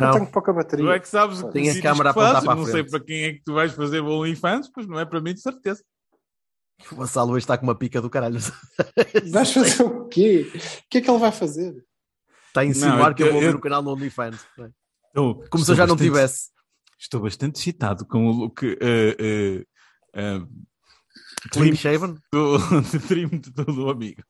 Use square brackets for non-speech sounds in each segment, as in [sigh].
Não. eu tenho pouca bateria. Tu é que sabes o que Tem a vídeos câmara a que apontar fazes, para a Não sei para quem é que tu vais fazer o OnlyFans, mas não é para mim de certeza. O Vassalo hoje está com uma pica do caralho. [laughs] Vais fazer o quê? O que é que ele vai fazer? Está a insinuar Não, que eu vou eu- ver o canal no OnlyFans. Estou- Como estou se eu já não bastante- tivesse. Estou bastante excitado com o look eh, eh, eh, Clean shaven? do, [laughs] de trim do, do amigo.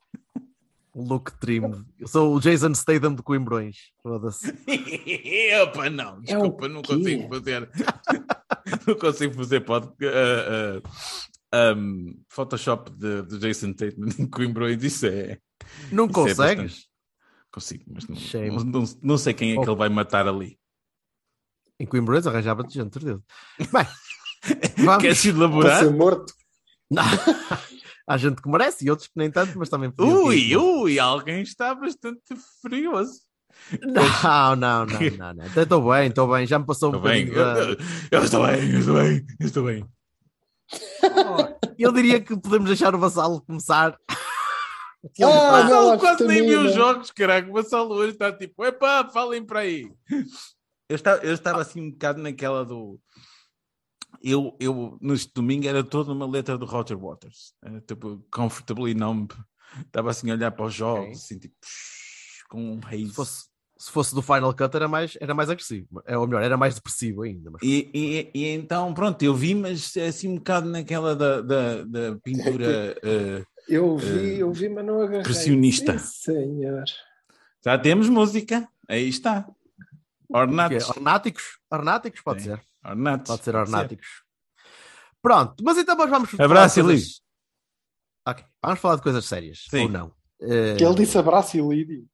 Look trim. Eu sou o Jason Statham de Coimbrões. Foda-se. [laughs] Opa, não, É desculpa, não quê? consigo fazer. [laughs] não consigo fazer pod, eh, eh, um, Photoshop de, de Jason Tatum em Coimbrões. Isso é. Não isso é consegues? bastante- Consigo, mas não, não, não, não sei quem é que Oh. ele vai matar ali. em Coimbrões arranjava-te gente, certeza. [laughs] Bem, vamos. Quer se Para elaborar? ser morto? Não. Há gente que merece e outros que nem tanto, mas também Ui, ir. ui, alguém está bastante furioso. Não, não, não, não, não. Até Estou bem, estou bem. Já me passou um Estou bem, bocadinho da- eu, eu estou bem, eu estou bem, eu estou bem. Eu diria que podemos deixar o Vassalo começar. [laughs] Ah, não, ele a quase nem viu os jogos, caralho. O Vassalo hoje está tipo, epá, falem para aí. Eu estava, eu estava assim um bocado naquela do. Eu, eu, neste domingo, era toda uma letra do Roger Waters. Era, tipo, comfortably numb. Estava assim a olhar para os jogos, Ok. assim, tipo, com um haze. Se fosse, se fosse do Final Cut era mais, era mais agressivo. É, ou melhor, era mais depressivo ainda. Mas... E, e, e então, pronto, eu vi, mas assim um bocado naquela da, da, da pintura. [laughs] eh, Eu vi, Eh, eu vi, mas não agarrei. pressionista. Sim, senhor. já temos música, aí está. Ornatos. é Ornáticos? Ornáticos? Pode Sim. ser. Ornatos. Pode ser ornáticos. Pronto, mas então nós vamos. falar Abraço, de coisas-. Ok, vamos falar de coisas sérias. Sim. Ou não? Que ele disse abraço Ilídio.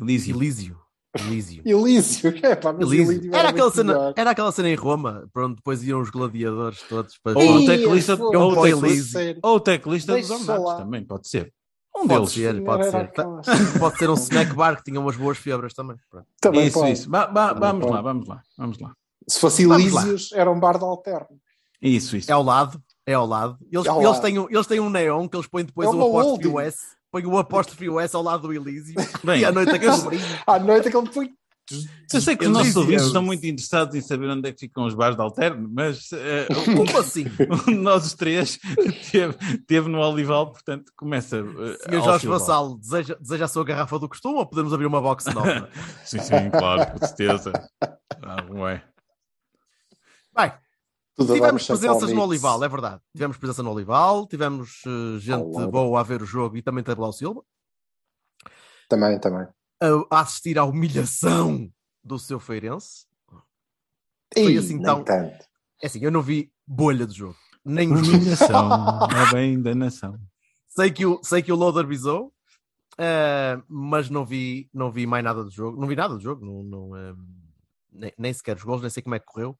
Elísio. Elísio. Elísio. Ilício. É, pá, mas Elísio. Ilídio Era, aquela muito cena, era aquela cena em Roma, para onde depois iam os gladiadores todos para. Ou o teclista, ou o teclista, Elísio. ou o teclista dos Ornatos também, pode ser. Um Pode deles. ser, pode Era ser. aquelas- [laughs] Pode ser um snack bar que tinha umas boas febras também. Pronto. Também isso, pode. isso. Ba- ba- Também vamos pode. lá, vamos lá, vamos lá. Se fosse. Elísios, era um bar de alterno. Isso, isso. É ao lado, é ao lado. Eles, É ao eles, lado. Têm, um, eles têm um neon que eles põem depois É o apóstrofe. US. Põem o apóstrofe US ao lado do Elísio. [laughs] Bem, e à noite aquele brilho. À noite aquele foi. eu sei que os nossos ouvintes estão muito interessados em saber onde é que ficam os bares de alterno, mas eh, [laughs] Como assim? um [laughs] de nós os três teve, teve no Olival, portanto começa. eh, Senhor Jorge. Vassalo, deseja, deseja a sua garrafa do costume ou podemos abrir uma box nova? Sim, sim, claro, com certeza. Ah, ué. Bem, Tudo tivemos presenças no. Olival, é verdade. Tivemos presença no Olival, tivemos eh, gente Olá. boa a ver o jogo e também Tablau Silva Também, também. a, a assistir à humilhação do seu Feirense. Foi Ih, assim tão- tanto. É assim, eu não vi bolha do jogo. Nem. Humilhação, é bem da nação. sei que o, sei que o Loader visou, eh, mas não vi, não vi mais nada do jogo. Não vi nada do jogo, não, não, eh, nem, nem sequer os gols, nem sei como é que correu.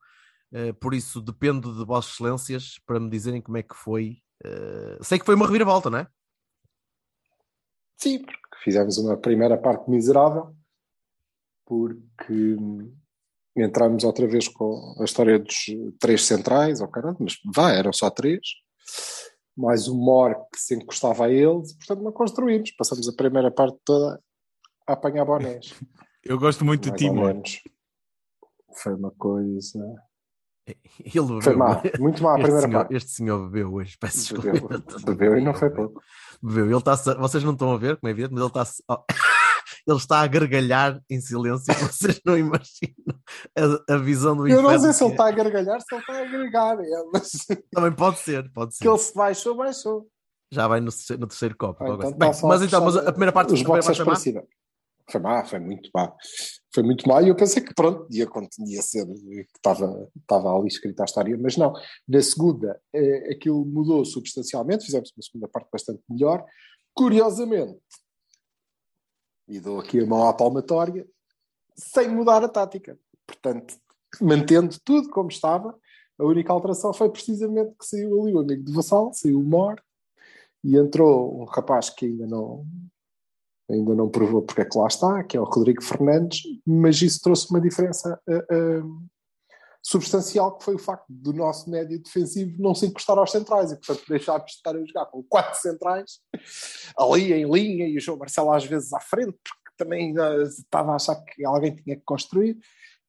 Eh, por isso dependo de vossas excelências para me dizerem como é que foi. Eh, sei que foi uma reviravolta, não é? Sim, porque fizemos uma primeira parte miserável, porque hum, entramos outra vez com a história dos três centrais, ou caramba, mas vá, eram só três, mais o Mor que se encostava a eles, portanto não construímos. Passamos a primeira parte toda a apanhar bonés. [laughs] Eu gosto muito de mais ou Timor. menos. Foi uma coisa. [laughs] Ele bebeu. Foi má, muito má a Este primeira senhor, parte. este senhor bebeu hoje, peço Bebeu, desculpa. [laughs] bebeu e não foi pouco. Bebeu. Ele está vocês não estão a ver, como é evidente, mas ele está oh, [laughs] ele está a gargalhar em silêncio. Vocês não imaginam a, a visão do Eu não sei se ele que é. está a gargalhar, se ele está a agregar. É, mas Também pode ser, pode ser. que ele se baixou, baixou. Já vai no, terceiro- no terceiro copo. Ah, então assim. Bem, está só mas então, mas a primeira parte, a primeira parte foi má? Foi má, foi muito má. Foi muito má e eu pensei que pronto, ia, ia ser, que estava, estava ali escrita a história, mas não. Na segunda, eh, aquilo mudou substancialmente, fizemos uma segunda parte bastante melhor. Curiosamente, e dou aqui a mão à palmatória, sem mudar a tática. Portanto, mantendo tudo como estava, a única alteração foi precisamente que saiu ali o amigo de Vassal, saiu o Mor, e entrou um rapaz que ainda não, ainda não provou porque é que lá está, que é o Rodrigo Fernandes, mas isso trouxe uma diferença uh, uh, substancial, que foi o facto do nosso médio defensivo não se encostar aos centrais, e portanto deixámos de estar a jogar com quatro centrais, ali em linha, e o João Marcelo às vezes à frente, porque também uh, estava a achar que alguém tinha que construir,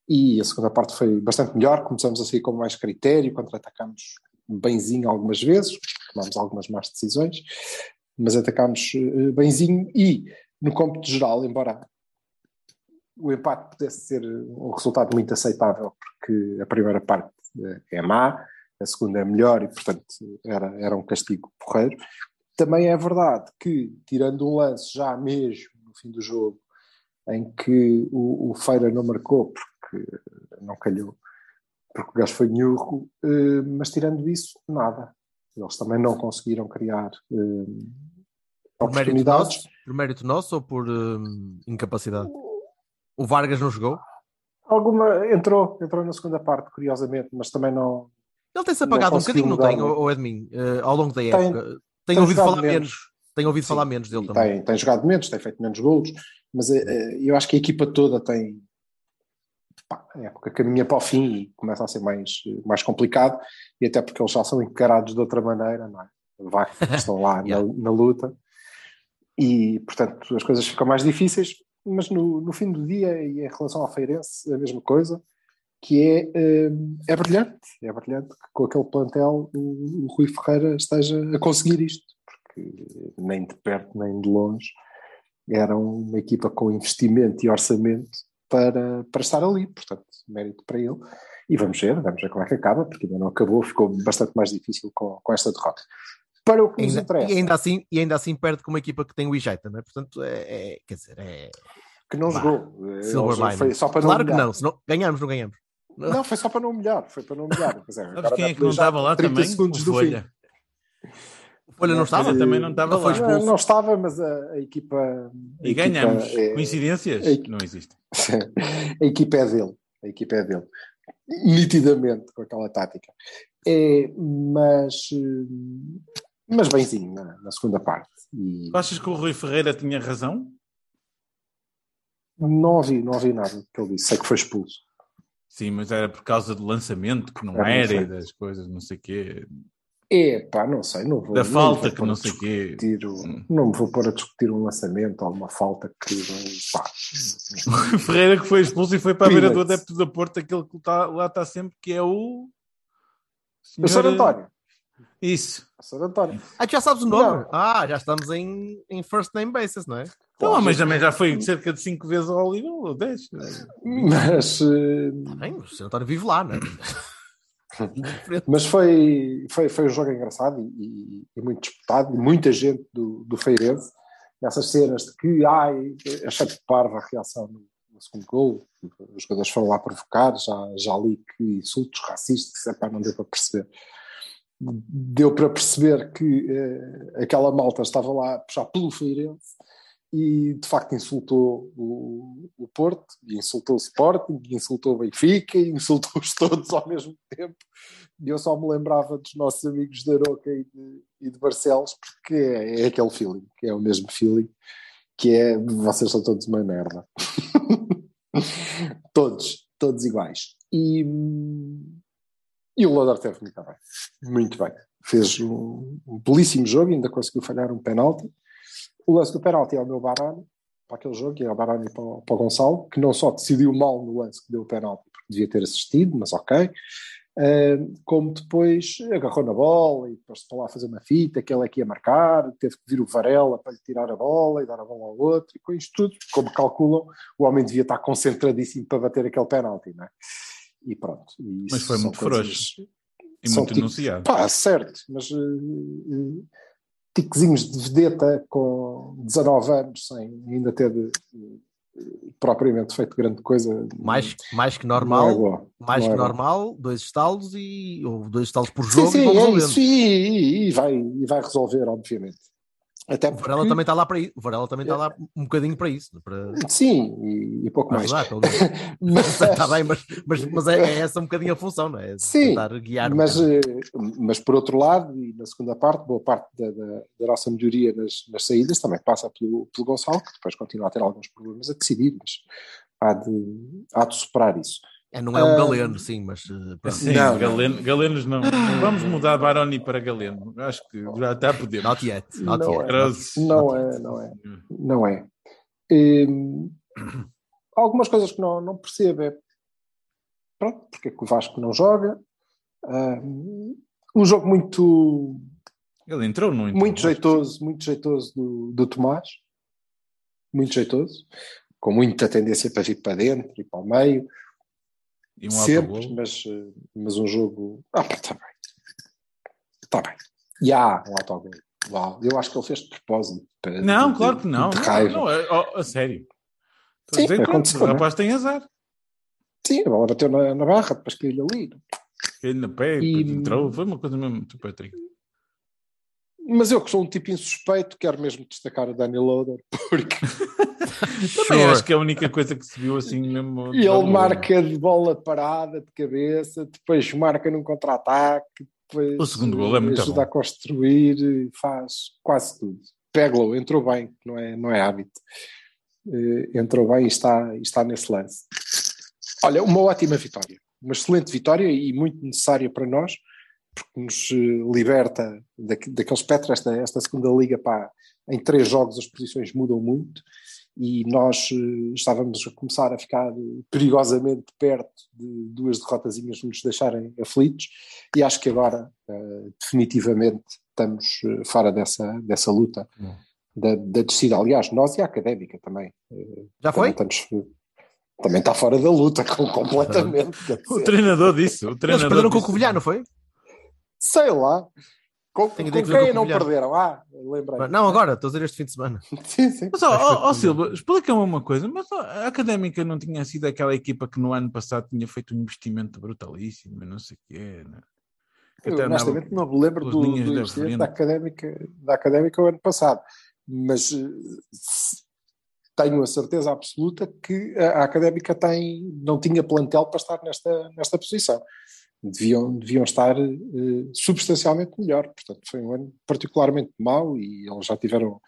e a segunda parte foi bastante melhor, começamos a sair com mais critério, contra-atacamos benzinho algumas vezes, tomámos algumas más decisões, mas atacámos benzinho e no cômputo geral, embora o empate pudesse ser um resultado muito aceitável, porque a primeira parte é má, a segunda é melhor e, portanto, era, era um castigo porreiro. Também é verdade que, tirando um lance já mesmo no fim do jogo, em que o, o Feira não marcou porque não calhou, porque o gajo foi nhurro, eh, mas tirando isso, nada. Eles também não conseguiram criar eh, por mérito, nosso, por mérito nosso ou por hum, incapacidade? O Vargas não jogou? Alguma entrou, entrou na segunda parte, curiosamente, mas também não. Ele tem-se apagado um bocadinho, não tem, o Edmin, uh, ao longo da época. Tem, tem ouvido falar menos. menos. Tenho ouvido Sim, falar menos dele também. Tem, tem jogado menos, tem feito menos golos, mas uh, eu acho que a equipa toda tem. Pá, a época caminha para o fim e começa a ser mais, mais complicado, e até porque eles já são encarados de outra maneira, não é? Vai, estão lá [laughs] yeah. na, na luta e, portanto, as coisas ficam mais difíceis, mas no, no fim do dia, e em relação ao Feirense, a mesma coisa, que é, eh, é brilhante, é brilhante que com aquele plantel o, o Rui Ferreira esteja a conseguir isto, porque nem de perto nem de longe era uma equipa com investimento e orçamento para, para estar ali, portanto, mérito para ele. E vamos ver, vamos ver como é que acaba, porque ainda não acabou, ficou bastante mais difícil com, com esta derrota para o que nos interessa. E ainda, assim, e ainda assim perde com uma equipa que tem o Ijeita, não é? Portanto, é, é, quer dizer, é. Que não bah, jogou. Silver foi só para claro não que não, se não ganhamos, não ganhamos. Não, foi só para não humilhar, foi para não humilhar. Pois é, quem é que não estava lá também? Segundos o Folha. O Folha não estava? Também não estava lá. Não, não estava, mas a, a equipa... A e ganhamos. É, Coincidências? A, não existe. [laughs] a equipa é dele. A equipa é dele. Nitidamente, com aquela tática. É, mas mas benzinho na, na segunda parte. E... Tu achas que o Rui Ferreira tinha razão? Não ouvi, não ouvi nada que ele disse, sei que foi expulso. Sim, mas era por causa do lançamento que não era, era e das coisas, não sei o quê. É, pá, não sei, não vou. Da não falta que não sei o quê. O, hum. Não me vou pôr a discutir um lançamento ou uma falta que. Pá. [laughs] Ferreira que foi expulso e foi para a beira do adepto da Porta, aquele que tá, lá está sempre, que é o. Senhor... O Sr. António. Isso. Sr. António. Ah, já sabes o nome? Não. Ah, já estamos em, em first name basis, não é? Então, mas também já foi cerca de 5 vezes ao Liga, ou 10. Mas. Uh... bem, o Sr. António vive lá, não é? [laughs] mas foi, foi, foi um jogo engraçado e, e, muito disputado, e muita gente do, do Feirense. Essas cenas de que, ai, achei de parva a reação no, no segundo gol, os jogadores foram lá provocar, já, já li que insultos racistas, é não deu para perceber deu para perceber que eh, aquela malta estava lá a puxar pelo Feirense e de facto insultou o, o Porto, insultou o Sporting, insultou o Benfica, e insultou-os [laughs] todos ao mesmo tempo. E eu só me lembrava dos nossos amigos de Aroca e de, e de Barcelos, porque é, é aquele feeling, que é o mesmo feeling, que é vocês são todos uma merda. [laughs] todos, todos iguais. E, e o Lothar muito bem. Muito bem. Fez um, um belíssimo jogo, ainda conseguiu falhar um penalti. O lance do penalti é o meu Barani para aquele jogo, e é o Barani para, para o Gonçalo, que não só decidiu mal no lance que deu o penalti, porque devia ter assistido, mas ok. Uh, como depois agarrou na bola e depois para lá fazer uma fita, que ele é que ia marcar, teve que vir o Varela para lhe tirar a bola e dar a bola ao outro, e com isto tudo, como calculam, o homem devia estar concentradíssimo para bater aquele penalti, não é? E pronto. E mas foi muito frouxo e muito tipo, enunciado. Pá, certo, mas uh, tiquezinhos de vedeta com 19 anos, sem ainda ter uh, propriamente feito grande coisa. Mais, mais que é normal, boa. mais que é normal, dois estalos e ou dois estalos por Sim, jogo sim, e vão é isso. E, e- e vai, e vai resolver, obviamente. Até O Varela porque- também está lá para isso. O Varela também está lá um bocadinho para isso, para, Sim, e, e pouco mais. ajudar, menos. [laughs] Mas, Está [laughs] bem, mas, mas, mas é, é essa um bocadinho a função, não é? Sim, Tentar guiar. mas, eh, mas por outro lado, e na segunda parte, boa parte da, da- da nossa melhoria nas, nas saídas também passa pelo, pelo Gonçalo, que depois continua a ter alguns problemas a decidir, mas há de, há de superar isso. É, não é um ah, galeno, sim, mas eh, pronto. Sim, Não, Galeno- Galenos não. Vamos mudar Baroni para Galeno. Acho que já está a poder. not yet, not Não yet. é. Não é, não é. Não é. Hum, algumas coisas que não, não percebo é pronto, porque é que o Vasco não joga. Hum, um jogo muito, Ele entrou, não entrou? muito jeitoso, muito jeitoso do, do Tomás. Muito jeitoso. Com muita tendência para vir para dentro e para o meio. E um sempre, mas, eh, mas um jogo. Ah, pá, está bem. Está bem. E há um autogol. Uau, eu acho que ele fez de propósito. para- Não, de- claro que não. Não, não, é- ó, a sério. Estou a Sim, dizer que aconteceu, o né? rapaz tem azar. Sim, a bola bateu na, na barra, depois caiu ali. Caiu na pé, E- entrou. Foi uma coisa mesmo muito Patrick. Mas eu que sou um tipo insuspeito, quero mesmo destacar o Danny Loader, [laughs] porque Também Sure. acho que é a única coisa que se viu assim mesmo. ele marca de bola parada, de cabeça, depois marca num contra-ataque, depois O segundo gol é muito ajuda bom. a construir, faz quase tudo. Peglo, entrou bem, não é, não é hábito. Eh, entrou bem e está, e está nesse lance. Olha, uma ótima vitória, uma excelente vitória e muito necessária para nós, porque nos eh, liberta daqu- daqueles Petra, esta, esta segunda liga, pá, em três jogos as posições mudam muito e nós eh, estávamos a começar a ficar perigosamente perto de duas derrotazinhas nos deixarem aflitos e acho que agora eh, definitivamente estamos fora dessa, dessa luta Bom. da, da descida, aliás, nós e a Académica também. Já foi? também, estamos- também está fora da luta [laughs] com- completamente. O treinador disse. O Eles treinador perderam com o disse. Covilhã, não foi? Sei lá. Com, com que quem com o não perderam? Ah, lembrei. Não, agora, estou a dizer este fim de semana. [laughs] Sim, sim. Mas, ó, que ó, ó, com- Silva, explica-me uma coisa. Mas ó, a Académica não tinha sido aquela equipa que no ano passado tinha feito um investimento brutalíssimo, não sei o quê, né? Que Eu, até honestamente não me lembro do, do da investimento da académica, da académica o ano passado, mas eh, tenho a certeza absoluta que a, a académica tem, não tinha plantel para estar nesta, nesta posição. Deviam, deviam estar eh, substancialmente melhor. Portanto, foi um ano particularmente mau e eles já tiveram,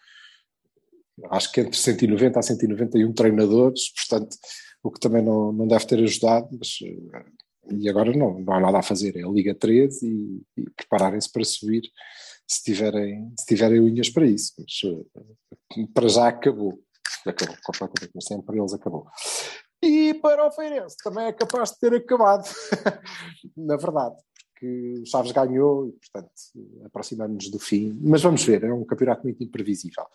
acho que entre 190 a 191 treinadores, portanto, o que também não, não deve ter ajudado, mas eh, e agora não, não há nada a fazer, é a Liga 13 e, e prepararem-se para subir se tiverem, se tiverem unhas para isso. Mas eh, para já acabou. Acabou completamente, mas sempre eles acabou. E para o Feirense também é capaz de ter acabado, [laughs] na verdade, porque o Chaves ganhou e, portanto, aproximamos-nos do fim. Mas vamos ver, é um campeonato muito imprevisível.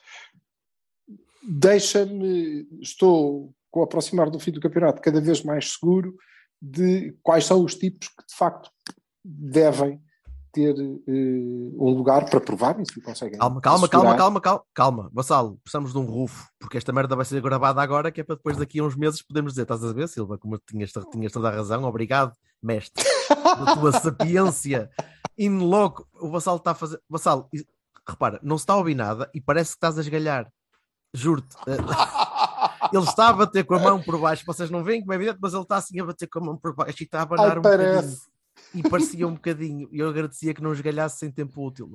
Deixa-me, estou com o aproximar do fim do campeonato cada vez mais seguro de quais são os tipos que de facto devem ter eh, um lugar para provarem se conseguem. Calma, calma, calma, calma, calma, calma. Vassalo, precisamos de um rufo, porque esta merda vai ser gravada agora, que é para depois daqui a uns meses podermos dizer, estás a ver, Silva, como tinhas, tinhas toda a razão, obrigado, mestre, da tua [laughs] sapiência. In loco, o Vassalo está a fazer. Vassalo, repara, não se está a ouvir nada e parece que estás a esgalhar. Juro-te. Eh, [laughs] Ele está a bater com a mão por baixo, vocês não veem como é evidente, mas ele está assim a bater com a mão por baixo e está a abanar Ai, um bocadinho. E parecia um bocadinho. E eu agradecia que não esgalhasse sem tempo útil.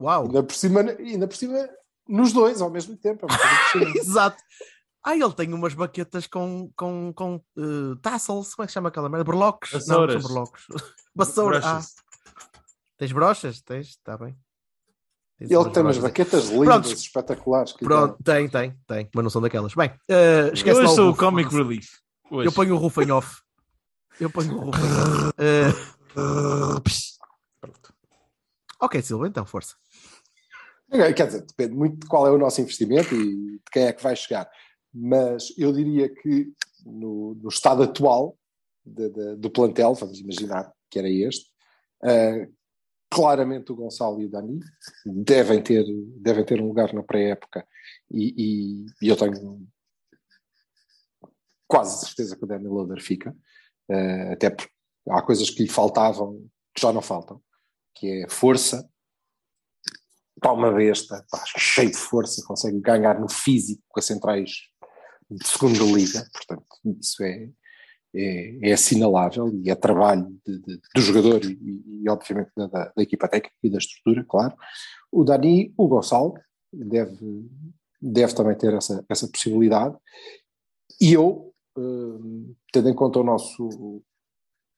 Uau! Ainda por cima, ainda por cima, nos dois ao mesmo tempo. É. [laughs] Exato. Ah, ele tem umas baquetas com, com, com eh, tassels, como é que chama aquela merda? Berlocos? Não, não Vassouras. são berlocos. [laughs] Vassoura. Ah, Brochas. tens brochas? Tens? Está bem. Tens Ele umas tem umas baquetas lindas, Prontos. espetaculares. que Pronto, tem, tem, tem, mas não são daquelas. Bem, eh, esquece Eu sou o roof, Comic. Relief. Hoje. Eu ponho o roof em off. Eu ponho. [laughs] Eh, Pronto. ok, Silva, então, força. É, Quer dizer, depende muito de qual é o nosso investimento e de quem é que vai chegar. Mas eu diria que no, no estado atual de- de- do plantel, vamos imaginar que era este, eh, claramente o Gonçalo e o Dani devem ter, devem ter um lugar na pré-época e, e- e eu tenho quase certeza que o Danny Loader fica, uh, até porque há coisas que lhe faltavam que já não faltam, que é força, está uma besta, pá, cheio de força, consegue ganhar no físico com as centrais de segunda liga, portanto isso é, é, é assinalável e é trabalho de, de, do jogador e, e obviamente da, da, equipa técnica e da estrutura, claro. O Dani, o Gonçalo, deve, deve também ter essa, essa possibilidade e eu, tendo em conta o nosso,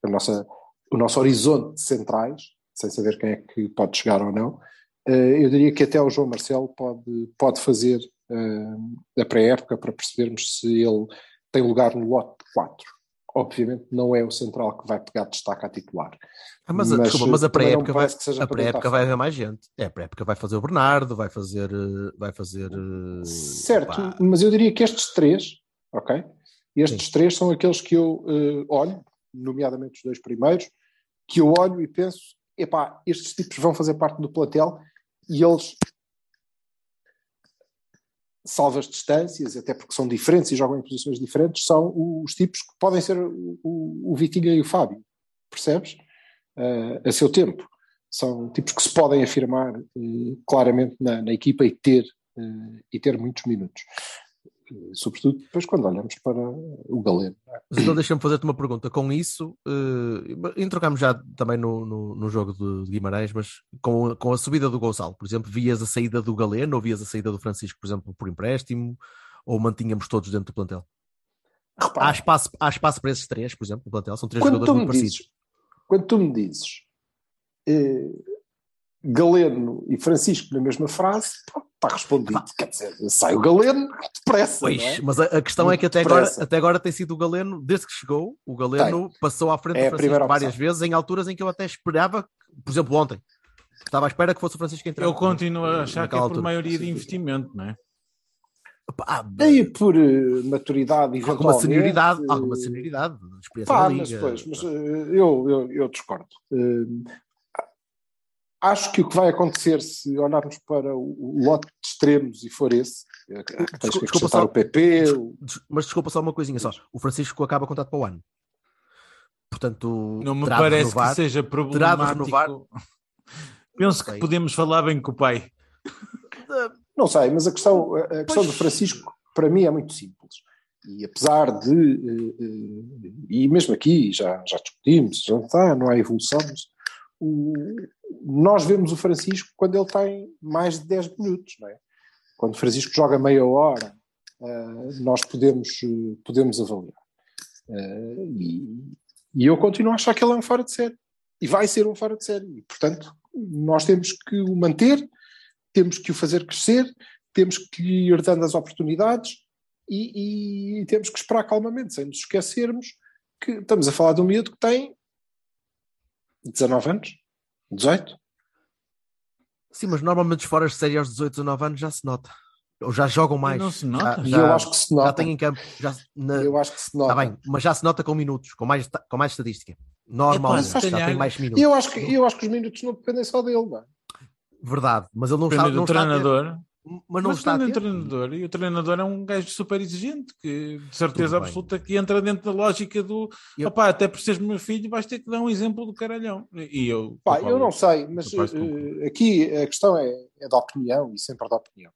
a nossa, o nosso horizonte de centrais, sem saber quem é que pode chegar ou não, uh, eu diria que até o João Marcelo pode, pode fazer uh, a pré-época para percebermos se ele tem lugar no lote 4 obviamente não é o central que vai pegar destaque a titular. Ah, mas, mas, desculpa, mas a pré-época vai, a pré-época vai haver mais gente. É, a pré-época vai fazer o Bernardo, vai fazer. Vai fazer certo, pá. mas eu diria que estes três, ok? Estes Sim. três são aqueles que eu uh, olho, nomeadamente os dois primeiros, que eu olho e penso: epá, estes tipos vão fazer parte do platel e eles salvo as distâncias, até porque são diferentes e jogam em posições diferentes, são os tipos que podem ser o, o Vitinha e o Fábio, percebes? Uh, a seu tempo. São tipos que se podem afirmar uh, claramente na, na, equipa e ter, uh, e ter muitos minutos. Sobretudo depois quando olhamos para o Galeno. Então deixa-me fazer-te uma pergunta. Com isso, uh, trocamos já também no, no, no, jogo de Guimarães, mas com, com a subida do Gonçalo, por exemplo, vias a saída do Galeno ou vias a saída do Francisco, por exemplo, por empréstimo, ou mantínhamos todos dentro do plantel? Repara, há, espaço, há espaço para esses três, por exemplo, no plantel? São três jogadores muito dizes, parecidos. Quando tu me dizes eh, Galeno e Francisco na mesma frase, está respondido. Quer dizer, sai o Galeno depressa. Pois, é? mas a, a questão Muito é que até agora, até agora tem sido o Galeno, desde que chegou, o Galeno Tem. passou à frente é do Francisco várias vezes, em alturas em que eu até esperava, por exemplo, ontem. Estava à espera que fosse o Francisco entrar. Eu continuo a achar que é por altura. maioria de investimento, não é? Pá, e por uh, maturidade e alguma senioridade, alguma senioridade, experiência pá, mas, pois, mas uh, eu, eu, eu discordo. Uh, Acho que o que vai acontecer se olharmos para o, lote de extremos e for esse, é desculpa, desculpa só, o PP. Mas desculpa só uma coisinha só. O Francisco acaba o contrato para o ano. Portanto, não me parece renovar, que seja problemático. Renovar... Penso que podemos falar bem com o pai. Não sei, mas a questão, a questão do Francisco para mim é muito simples. E apesar de, eh, eh, e mesmo aqui já, já discutimos, já está, não há evolução, o, nós vemos o Francisco quando ele tem mais de 10 minutos, não é? Quando o Francisco joga meia hora, uh, nós podemos, podemos avaliar. Uh, e, e, eu continuo a achar que ele é um fora de série. E vai ser um fora de série. E, portanto, nós temos que o manter, temos que o fazer crescer, temos que ir dando as oportunidades e, e, e temos que esperar calmamente, sem nos esquecermos que estamos a falar de um miúdo que tem 19 anos? 18? Sim, mas normalmente os fora de série aos 18, 19 anos já se nota. Ou já jogam mais. Não se nota. Já, eu acho que se nota. Já tem em campo. Já, na... Eu acho que se nota. Está bem, mas já se nota com minutos, com mais, com mais estatística. Normalmente é, já tem mais minutos. Eu acho, que, eu acho que os minutos não dependem só dele, não é? Verdade, mas ele não Depende está, não do treinador. Mas não mas está a treinador e o treinador é um gajo super exigente que de certeza absoluta que entra dentro da lógica do eu... opá, até por seres meu filho vais ter que dar um exemplo do caralhão. E eu Pá, eu não sei, mas uh, aqui a questão é, é da opinião e sempre da opinião.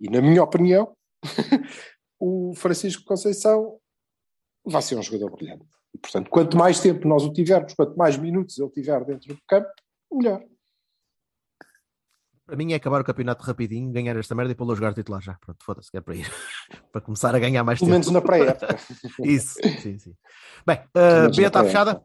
E na minha opinião [laughs] o Francisco Conceição vai ser um jogador brilhante. E portanto quanto mais tempo nós o tivermos, quanto mais minutos ele tiver dentro do campo melhor para mim é acabar o campeonato rapidinho, ganhar esta merda e pô-lo a jogar titular já. Pronto, foda-se, que é para ir. [laughs] para começar a ganhar mais Pelo tempo. Pelo menos na pré-época. [laughs] Isso, sim, sim. Bem, uh, Bia está fechada.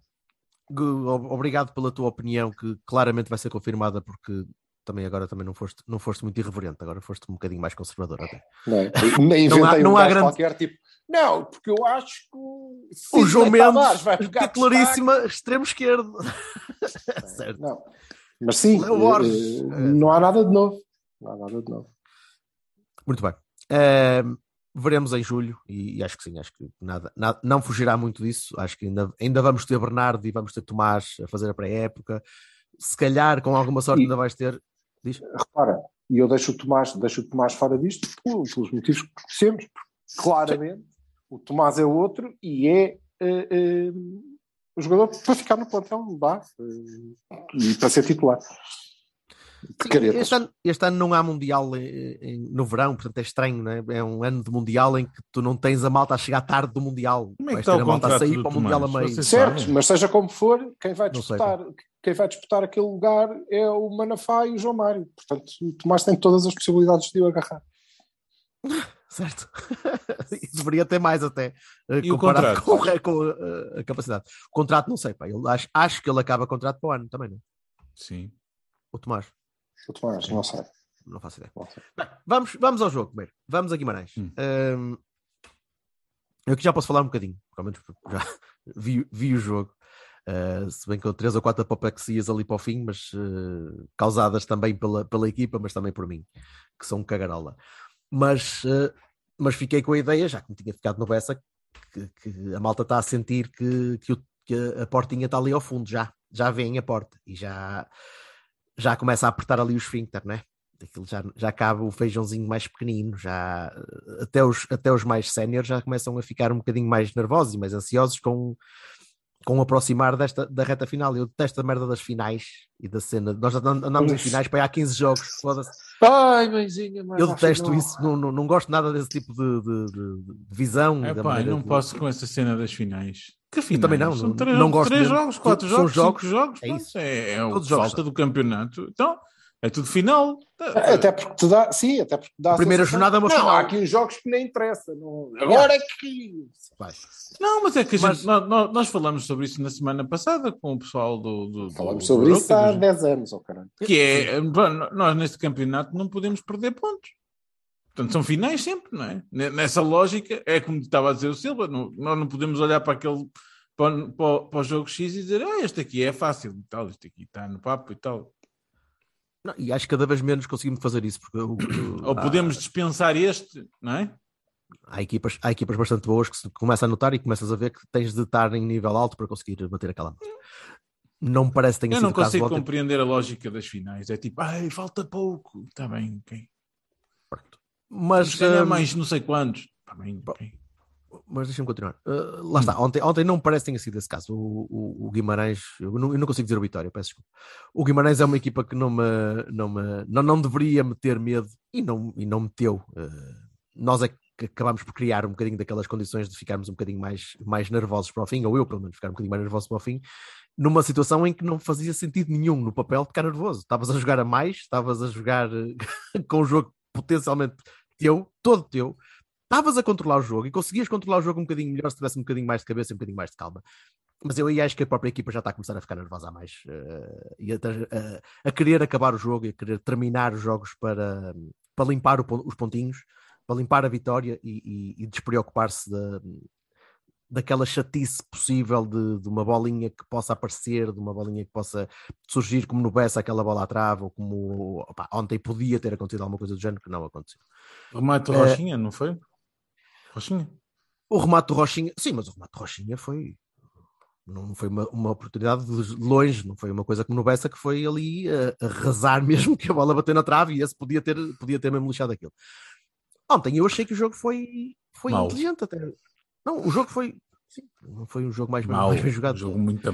Obrigado pela tua opinião, que claramente vai ser confirmada, porque também agora também não foste, não foste muito irreverente, agora foste um bocadinho mais conservador até. Não, é? [laughs] Nem não há, não um há grande... qualquer tipo. Não, porque eu acho que o João Mendes, titularíssima, extremo esquerdo. certo. Não. Mas sim, uh, não há nada de novo. Não há nada de novo. Muito bem. Uh, veremos em julho e, e, acho que sim, acho que nada, nada, não fugirá muito disso. Acho que ainda, ainda vamos ter Bernardo e vamos ter Tomás a fazer a pré-época. Se calhar, com alguma sorte, e, ainda vais ter. Diz? Repara, e eu deixo o Tomás, deixo o Tomás fora disto pelos motivos que conhecemos. Claramente, O Tomás é outro e é eh, eh, o jogador para ficar no plantel dá eh, e para ser titular. Sim, este, ano, este, ano, não há Mundial em, em, no verão, portanto é estranho, né? é um ano de Mundial em que tu não tens a malta a chegar tarde do Mundial. Como é que a malta a sair para o? Mundial a meio. Certo, mas seja como for, quem vai, sei, disputar, quem vai disputar aquele lugar é o Manafá e o João Mário. Portanto, o Tomás tem todas as possibilidades de o agarrar. [laughs] Certo. [laughs] E deveria ter mais até. eh, E o comparado contrato? Com, com, eh, a capacidade. O contrato, não sei, pá. Eu acho, acho que ele acaba contrato para o ano também, não? Sim. O Tomás. O Tomás, não sei. Não faço ideia. Não. Bem, vamos, vamos ao jogo primeiro. Vamos a Guimarães. Hum. Hum, eu aqui já posso falar um bocadinho, pelo menos porque já [laughs] vi, vi o jogo. Uh, se bem que eu três ou quatro apoplexias ali para o fim, mas uh, causadas também pela, pela equipa, mas também por mim, que sou um cagarola. Mas, uh, mas fiquei com a ideia, já que me tinha ficado no Bessa, que, que a malta está a sentir que, que, o- que a portinha está ali ao fundo, já, já vem a porta e já, já começa a apertar ali o esfíncter, né? Aquilo já, já cabe o feijãozinho mais pequenino, já até os, até os mais séniores já começam a ficar um bocadinho mais nervosos e mais ansiosos com, com o aproximar desta, da reta final. Eu detesto a merda das finais e da cena. Nós andamos em finais para aí há 15 jogos, foda-se. Ai, mãezinha, mas Eu detesto isso, não, não, não gosto nada desse tipo de, de- de- visão. É da pá, não de- posso com essa cena das finais. Que finais? também não, São não- três, não gosto três mesmo. jogos, quatro São jogos, jogos, cinco jogos. é pronto, isso. É, é jogos falta do campeonato. Então, é tudo final. Até porque te dá, sim, até porque dá A primeira sensação- jornada é uma não, final. há aqui uns jogos que nem interessa. Não... Agora é que. Vai. Não, mas é que a Mas- gente, nós, nós- falamos sobre isso na semana passada com o pessoal do. do- do- Falamos do sobre Europa, isso há dos- 10 anos, oh caralho. Que é, nós neste campeonato não podemos perder pontos. Portanto, são finais sempre, não é? Ne- Nessa lógica, é como estava a dizer o Silva, não- nós não podemos olhar para aquele para, para, para o jogo X e dizer, ah, este aqui é fácil e tal, este aqui está no papo e tal. Não, e acho que cada vez menos conseguimos fazer isso, porque o- o- [coughs] Ou há- podemos dispensar este, não é? há, equipas, há equipas bastante boas que se começa a notar e começas a ver que tens de estar em nível alto para conseguir bater aquela mão. Não me parece que tenha Eu sido não caso consigo ontem. compreender a lógica das finais. É tipo, ai, falta pouco. Está bem, ok. Mas, Mas hum, mais não sei quantos. Está bem, ok. Mas deixa-me continuar. Uh, lá está, ontem, ontem não me parece que tenha sido esse caso. O, o- o Guimarães, eu não, eu não consigo dizer o Vitória, peço desculpa. O Guimarães é uma equipa que não me, não, me, não, não deveria meter medo e não, e não meteu. Uh, nós é que acabámos por criar um bocadinho daquelas condições de ficarmos um bocadinho mais, mais nervosos para o fim, ou eu pelo menos ficar um bocadinho mais nervoso para o fim, numa situação em que não fazia sentido nenhum no papel ficar nervoso. Estavas a jogar a mais, estavas a jogar [laughs] com o jogo potencialmente teu, todo teu, estavas a controlar o jogo e conseguias controlar o jogo um bocadinho melhor se tivesse um bocadinho mais de cabeça e um bocadinho mais de calma. Mas eu aí acho que a própria equipa já está a começar a ficar nervosa a mais eh, e a, a- a querer acabar o jogo e a querer terminar os jogos para, para limpar o os pontinhos, para limpar a vitória e, e- e despreocupar-se da, daquela chatice possível de, de uma bolinha que possa aparecer, de uma bolinha que possa surgir como no Bessa aquela bola à trave, ou como opá, ontem podia ter acontecido alguma coisa do género que não aconteceu. Remate É. Rochinha, não foi? Rochinha? O remate do Rochinha, sim, mas o remate do Rochinha foi. Não foi uma, uma oportunidade de longe, não foi uma coisa como no Bessa que foi ali a, a rezar [laughs] mesmo que a bola bateu na trave e esse podia ter, podia ter mesmo lixado aquilo. Ontem eu achei que o jogo foi, foi inteligente até. Não, o jogo foi. Sim, não foi um jogo mais, bem- Mau. mais bem jogado. Um jogo muito a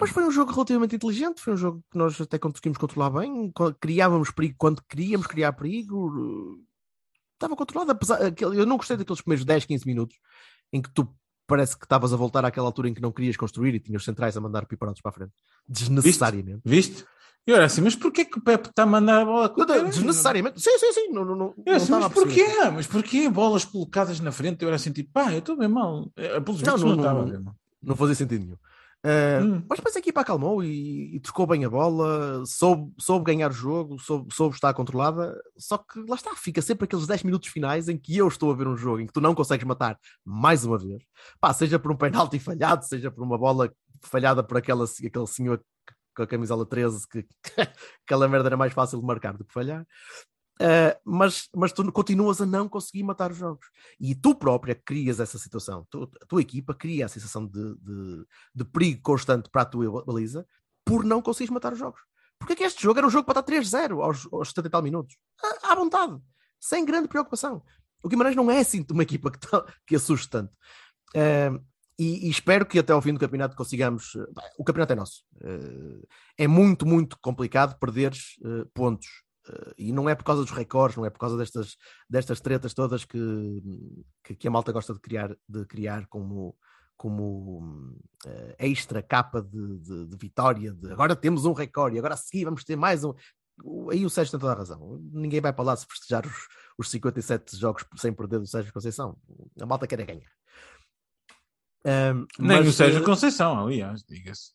Mas foi um jogo relativamente inteligente, foi um jogo que nós até conseguimos controlar bem, criávamos perigo quando queríamos criar perigo, estava controlado, apesar, eu não gostei daqueles primeiros 10, 15 minutos em que tu parece que estavas a voltar àquela altura em que não querias construir e tinhas centrais a mandar piparotes para a frente, desnecessariamente. Viste? E eu era assim, mas porquê que o Pepe está a mandar a bola eu- Desnecessariamente, sim, sim, sim, não, não, não, Eu não assim, estava mas porquê? Mas porquê bolas colocadas na frente? Eu era assim, tipo, pá, eu estou bem mal. É, Pelos Não, não, não, não, estava não. bem mal. não fazia sentido nenhum. Uh, Hum. Mas depois a equipa acalmou e, e trocou bem a bola, soube, soube ganhar o jogo, soube, soube estar controlada. Só que lá está, fica sempre aqueles 10 minutos finais em que eu estou a ver um jogo em que tu não consegues matar mais uma vez, Pá, seja por um penalti [laughs] falhado, seja por uma bola falhada por aquela, aquele senhor com a camisola 13, [laughs] que aquela merda era mais fácil de marcar do que falhar. Uh, mas, mas tu continuas a não conseguir matar os jogos. E tu própria crias essa situação. Tu- a tua equipa cria a sensação de, de, de perigo constante para a tua baliza por não conseguires matar os jogos. Porque é que este jogo era um jogo para estar 3-0 aos, aos 70 e tal minutos. À, à vontade. Sem grande preocupação. O Guimarães não é assim uma equipa que, tá- que assuste tanto. Uh, e, e espero que até ao fim do campeonato consigamos. uh, bem, o campeonato é nosso. Uh, é muito, muito complicado perderes pontos. E não é por causa dos recordes, não é por causa destas, destas tretas todas que, que, que a malta gosta de criar, de criar como, como uh, extra capa de, de- de vitória. De, agora temos um recorde, e agora a seguir vamos ter mais um. Aí o Sérgio tem toda a razão. Ninguém vai para lá se festejar os, os 57 jogos sem perder do Sérgio Conceição. A malta quer é ganhar. Um, Nem mas, o Sérgio eh, Conceição, aliás, diga-se.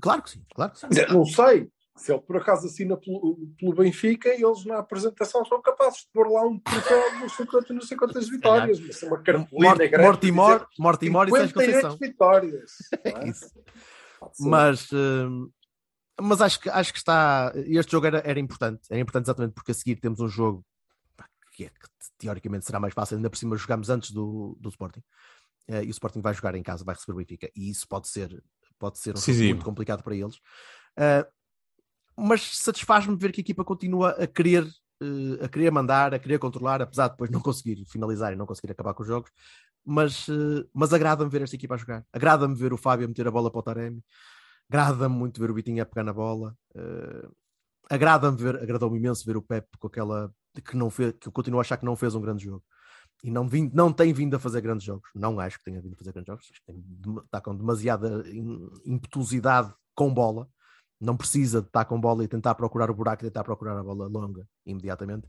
Claro que sim, claro que sim. Não sei. Se ele por acaso assina pelo, pelo Benfica, eles na apresentação são capazes de pôr lá um troféu nos 50 não sei quantas vitórias. Mas uma cartolina Mort- grande. Mortimor, Mortimor e Sérgio 58 Conceição. vitórias. [laughs] não é? Isso. Mas, hum, mas acho, que, acho que está. Este jogo era, era importante. Era importante exatamente porque a seguir temos um jogo que, é- que teoricamente será mais fácil. Ainda por cima jogamos antes do, do Sporting. Eh, e o Sporting vai jogar em casa, vai receber o Benfica. E isso pode ser, pode ser um jogo Decisivo. muito complicado para eles. Eh, mas satisfaz-me ver que a equipa continua a querer, eh, a querer mandar, a querer controlar, apesar de depois não conseguir finalizar e não conseguir acabar com os jogos. Mas, eh, mas agrada-me ver esta equipa a jogar. Agrada-me ver o Fábio a meter a bola para o Taremi. Agrada-me muito ver o Vitinho a pegar na bola. Eh, agrada-me ver, agradou-me imenso ver o Pep com aquela que não fez, que eu continuo a achar que não fez um grande jogo. E não, vim, não tem vindo a fazer grandes jogos. Não acho que tenha vindo a fazer grandes jogos. Acho que tem está com demasiada im- impetuosidade com bola. Não precisa de estar com bola e tentar procurar o buraco e tentar procurar a bola longa imediatamente.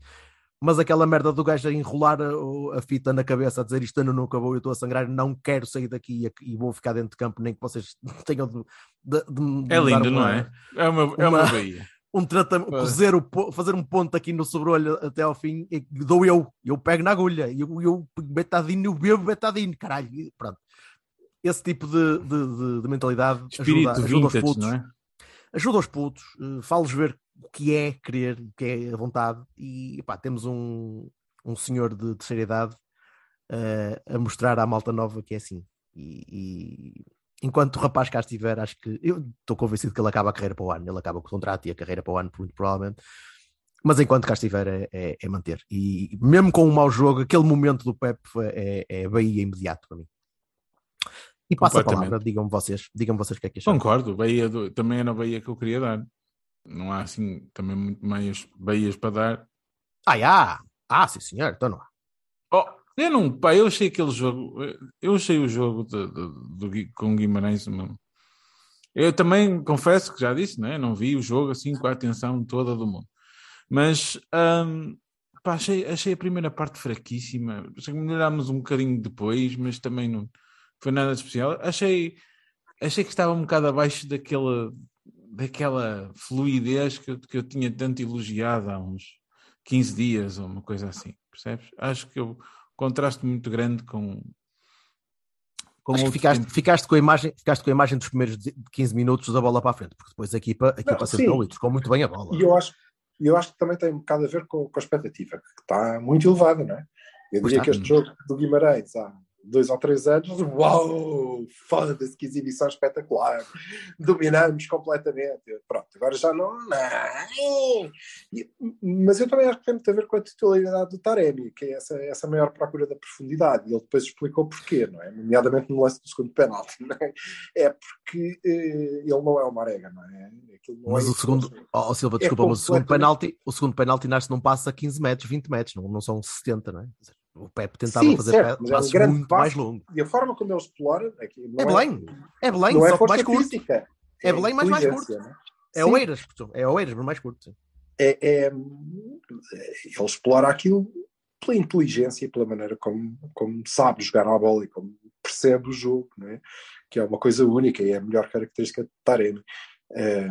Mas aquela merda do gajo a enrolar a, a fita na cabeça, a dizer isto ano não acabou, eu estou a sangrar, não quero sair daqui e, e vou ficar dentro de campo, nem que vocês [laughs] tenham de, de- de me É lindo, uma- não é? É uma, é uma uma- Bahia. [laughs] um tratamento, cozer o fazer um ponto aqui no sobrolho até ao fim, e dou eu, eu pego na agulha, eu, eu betadine, eu bebo betadine, caralho, e pronto. Esse tipo de, de, de- de mentalidade Espírito ajuda, ajuda os putos, não é? Ajuda os putos, eh, fá-los ver o que é querer, o que é a vontade, e pá, temos um, um senhor de terceira idade eh, a mostrar à malta nova que é assim. E, e enquanto o rapaz cá estiver, acho que eu estou convencido que ele acaba a carreira para o ano, ele acaba com o contrato e a carreira para o ano, muito provavelmente. Mas enquanto cá estiver, é, é- é manter. E mesmo com um mau jogo, aquele momento do Pep foi- é, é Bahia imediato para mim. E passo a palavra, digam-me vocês, digam vocês o que é que acharam. Concordo, Bahia do- também era a Bahia que eu queria dar. Não há assim também muito mais Bahias para dar. Ah, já! Ah, sim senhor, então não há. Oh, eu não, pá, eu achei aquele jogo, eu achei o jogo de, de- Gui- com o Guimarães. uma- Eu também confesso que já disse, né? não vi o jogo assim com a atenção toda do mundo, mas hum, pá, achei, achei a primeira parte fraquíssima. Melhorámos um bocadinho depois, mas também não foi nada de especial. Achei, achei que estava um bocado abaixo daquela, daquela fluidez que, eu- que eu tinha tanto elogiado há uns 15 dias ou uma coisa assim, percebes? Acho que o contraste muito grande com. com Acho que ficaste, tempo. ficaste, com a imagem, ficaste com a imagem dos primeiros 15 minutos da bola para a frente, porque depois a equipa, a equipa sim. e tocou muito bem a bola. E eu acho, e eu acho que também tem um bocado a ver com, com a expectativa, que está muito elevada, não é? Eu Pois diria está. que este jogo do Guimarães há dois ou três anos, uau, foda-se, que exibição espetacular, dominamos completamente. Pronto, agora já não. não. E- Mas eu também acho que tem muito a ver com a titularidade do Taremi, que é essa, essa maior procura da profundidade. E ele depois explicou porquê, não é? Nomeadamente no lance do segundo penalti, é? É porque eh, ele não é o Marega, não é? Não Mas é o segundo, oh, Silva, É desculpa, mas o segundo penalti, o segundo penalti nasce num passo a 15 metros, 20 metros, não, não são 70, não é? O Pepe tentava Sim, fazer certo, mas é um passos muito passo. mais longos. E a forma como ele explora aqui, não É Belém, é Belém, não é só que força mais curto. física. É Belém, mas mais curto. né? É. Oeiras, é Oeiras, mas mais curto. É, é- ele explora aquilo pela inteligência e pela maneira como, como sabe jogar à bola e como percebe o jogo, não é? que é uma coisa única e é a melhor característica de Taremi. É,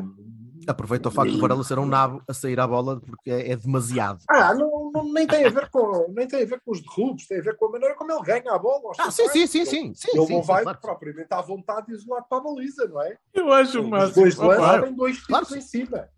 Aproveita o facto do Varela ser um nabo a sair à bola porque é, é demasiado. Ah, não, não- nem, tem a ver com, nem tem a ver com os derrubos, tem a ver com a maneira como ele ganha a bola. Ah, sim, sim, sim, Ele- sim, sim, Ele sim, não sim, vai claro sim. propriamente à vontade isolado para a baliza, não é? Eu acho o Os máximo. dois Opa, lances claro. têm dois Claro tiros que em cima.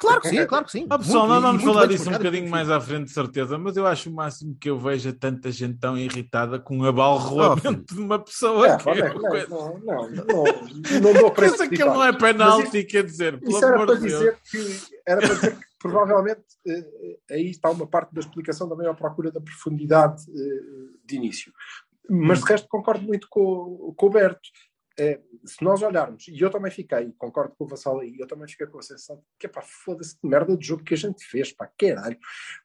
Claro que sim, claro que sim. Ah, pessoal, Muito- nós vamos falar disso um bocadinho mais à frente, de certeza, mas eu acho o máximo que eu veja tanta gente tão irritada com um abalroamento de uma pessoa É, que é coisa- não, não, não, não, não dou [laughs] para Pensa que ele não é penalti, quer dizer, pelo Isso era amor para de Deus. dizer que era para dizer que provavelmente eh, aí está uma parte da explicação também à procura da profundidade eh, de início. Mas de resto concordo muito com, com o Berto. Eh, se nós olharmos, e eu também fiquei, concordo com o Vassal aí, eu também fiquei com a sensação de que pá, foda-se de merda de jogo que a gente fez, pá, caralho.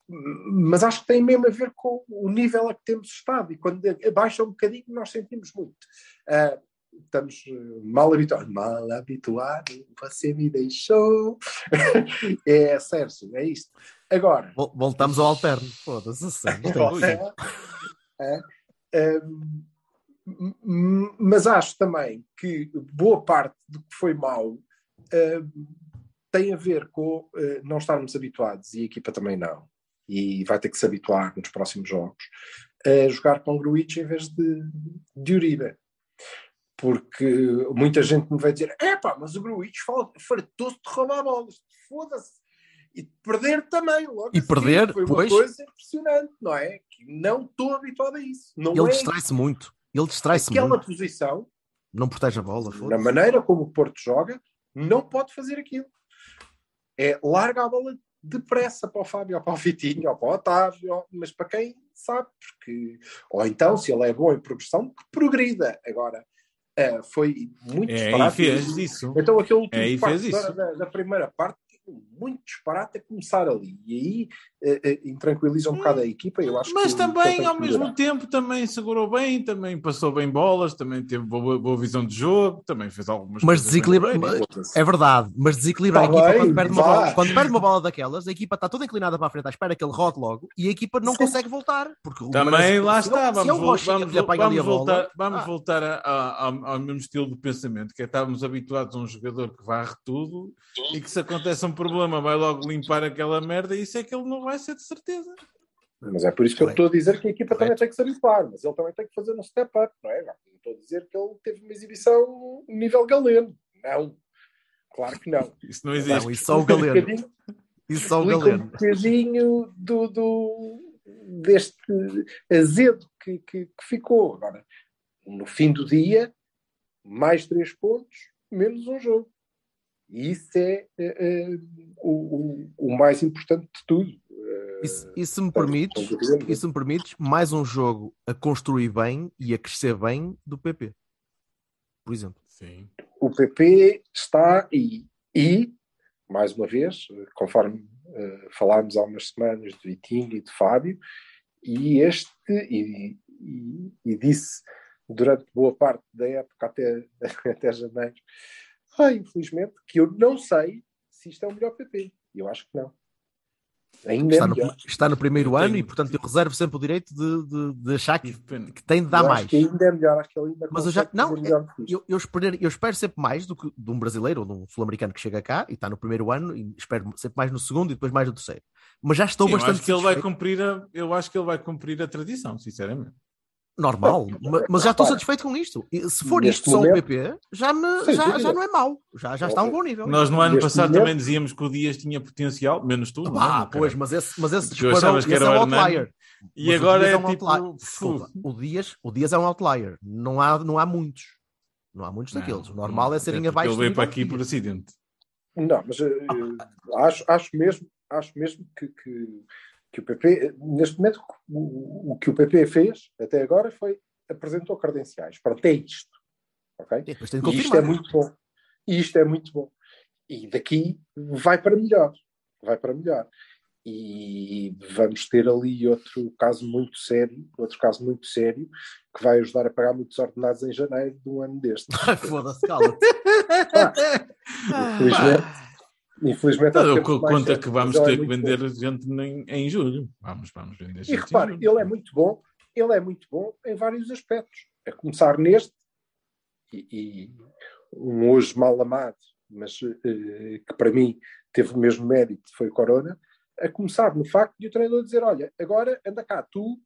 Mas acho que tem mesmo a ver com o nível a que temos estado, e quando abaixa um bocadinho nós sentimos muito. Ah, estamos eh, mal habituados. Mal habituado, você me deixou. [laughs] é, Sérgio, é isto. Agora. Vol- Voltamos ao alterno. Foda-se, sério. [laughs] É, é, hum, mas acho também que boa parte do que foi mau hum, tem a ver com eh, não estarmos habituados, e a equipa também não, e vai ter que se habituar nos próximos jogos, a jogar com Gruitch em vez de, de Uribe. Porque muita gente me vai dizer: epá, mas o Gruitch fartou-se de roubar bolas, foda-se. E de perder também, logo E a seguir. perder, foi uma pois. coisa impressionante, não é? Que não estou habituado a isso. Não Ele é distrai-se muito. Ele distrai-se aquela muito. posição, Não protege a bola. na maneira como o Porto joga, não pode fazer aquilo. É larga a bola depressa para o Fábio, ou para o Vitinho, ou para o Otávio, ou- mas para quem sabe, porque. Ou então, se ele é bom em progressão, que progrida. Agora, eh, foi muito É, e disparate. fez isso. Então, aquele último É, e fez de hora isso. da, da primeira parte, muito disparate a começar ali. E aí eh, eh, intranquiliza um bocado a equipa. Eu acho Mas que, também, ao mesmo tempo, também segurou bem, também passou bem bolas, também teve boa, boa visão de jogo, também fez algumas Mas coisas desequilibra. É verdade, mas desequilibra Tá a equipa bem, quando perde, uma bola, quando perde uma bola daquelas, a equipa está toda inclinada para a frente à espera que ele rote logo e a equipa não consegue voltar. Porque o Também lá se está, se é vamos, vamos, vamos bola, voltar, vamos ah, voltar a- a- ao, ao mesmo estilo de pensamento, que é estávamos habituados a um jogador que varre tudo e que se acontece um problema vai logo limpar aquela merda e isso é que ele não vai ser de certeza. Mas é por isso que eu estou a dizer que a equipa também tem que se habituar, mas ele também tem que fazer um step up, não é? Não estou a dizer que ele teve uma exibição nível galeno. Não. Claro que não. Isso não existe. Não, isso só o um Galeno. bocadinho- Isso só o explica um Galeno. bocadinho do, do- deste azedo que, que- que ficou. Agora, no fim do dia, mais três pontos, menos um jogo. E isso é, é, é, o, o- mais importante de tudo. E se- e se me permites, e se me permites, mais um jogo a construir bem e a crescer bem do PP. Por exemplo. Sim. o PP está aí. E, mais uma vez, conforme eh, falámos há umas semanas de Vitinho e de Fábio, e este, e, e- e disse durante boa parte da época até, [laughs] até janeiro, ah, infelizmente, que eu não sei se isto é o melhor PP. Eu acho que não. Ainda Está é no, está no primeiro Eu ano tenho- e, portanto, eu reservo sempre o direito de, de, de achar que, que tem de dar Eu mais. Acho que ainda é melhor. Acho que ele ainda Mas eu já- consegue não. Eu, eu, espero, eu espero sempre mais do que de um brasileiro ou de um sul-americano que chega cá e está no primeiro ano e espero sempre mais no segundo e depois mais no terceiro. Mas já estou Sim, eu bastante acho que ele vai cumprir a, eu acho que ele vai cumprir a tradição, sinceramente. Normal, ma- mas já estou satisfeito com isto. E se for neste isto só o momento- PP, já, me, já, já não é mau. Já, já está a um bom nível. Nós no ano Neste passado momento- também dizíamos que o Dias tinha potencial, menos tu, não é, Ah, pois, mas esse, mas esse disparou, achavas que esse era é o um outlier. E Mas o agora Dias é um tipo. outlier. Desculpa, o Dias, o Dias é um outlier. Não há, não há muitos. Não há muitos daqueles. O normal é serem porque abaixo Ele veio para aqui por acidente. Não, mas eh, eh, acho, acho mesmo, acho mesmo que, que, que o PP, neste momento, o, o que o PP fez até agora foi apresentou credenciais. Pronto, é isto. Ok? E depois tem de E isto é confirmar. muito bom. E isto é muito bom. E daqui vai para melhor. Vai para melhor. E vamos ter ali outro caso muito sério, outro caso muito sério, que vai ajudar a pagar muitos ordenados em janeiro de um ano deste. [laughs] Foda-se, cala-te. Infelizmente, infelizmente mais conta sérios, que vamos é ter que vender bom. gente em, em julho. Vamos, vamos vender gente E repare, julho. ele é muito bom, ele é muito bom em vários aspectos. A começar neste, e, e um hoje mal amado, mas eh, que para mim teve o mesmo mérito, foi o Corona, a começar no facto de o treinador dizer: Olha, agora anda cá, tu,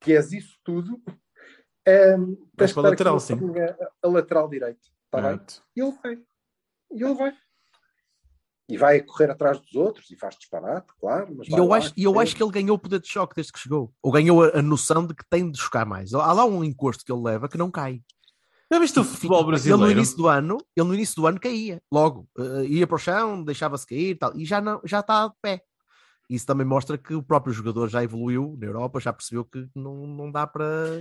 que és isso tudo, [laughs] ehm, tens para a lateral, sim. a, a lateral direito. Está bem? E ele vai. E ele vai. E vai correr atrás dos outros e faz disparate, claro. Mas E eu, lá, acho, e eu acho que ele ganhou o poder de choque desde que chegou. Ou ganhou a, a noção de que tem de chocar mais. Há lá um encosto que ele leva que não cai. Já viste o futebol Ele no brasileiro? início do ano, ele no início do ano caía, logo. Eh, ia para o chão, deixava-se cair e tal, e já, não, já está de pé. Isso também mostra que o próprio jogador já evoluiu na Europa, já percebeu que não, não dá para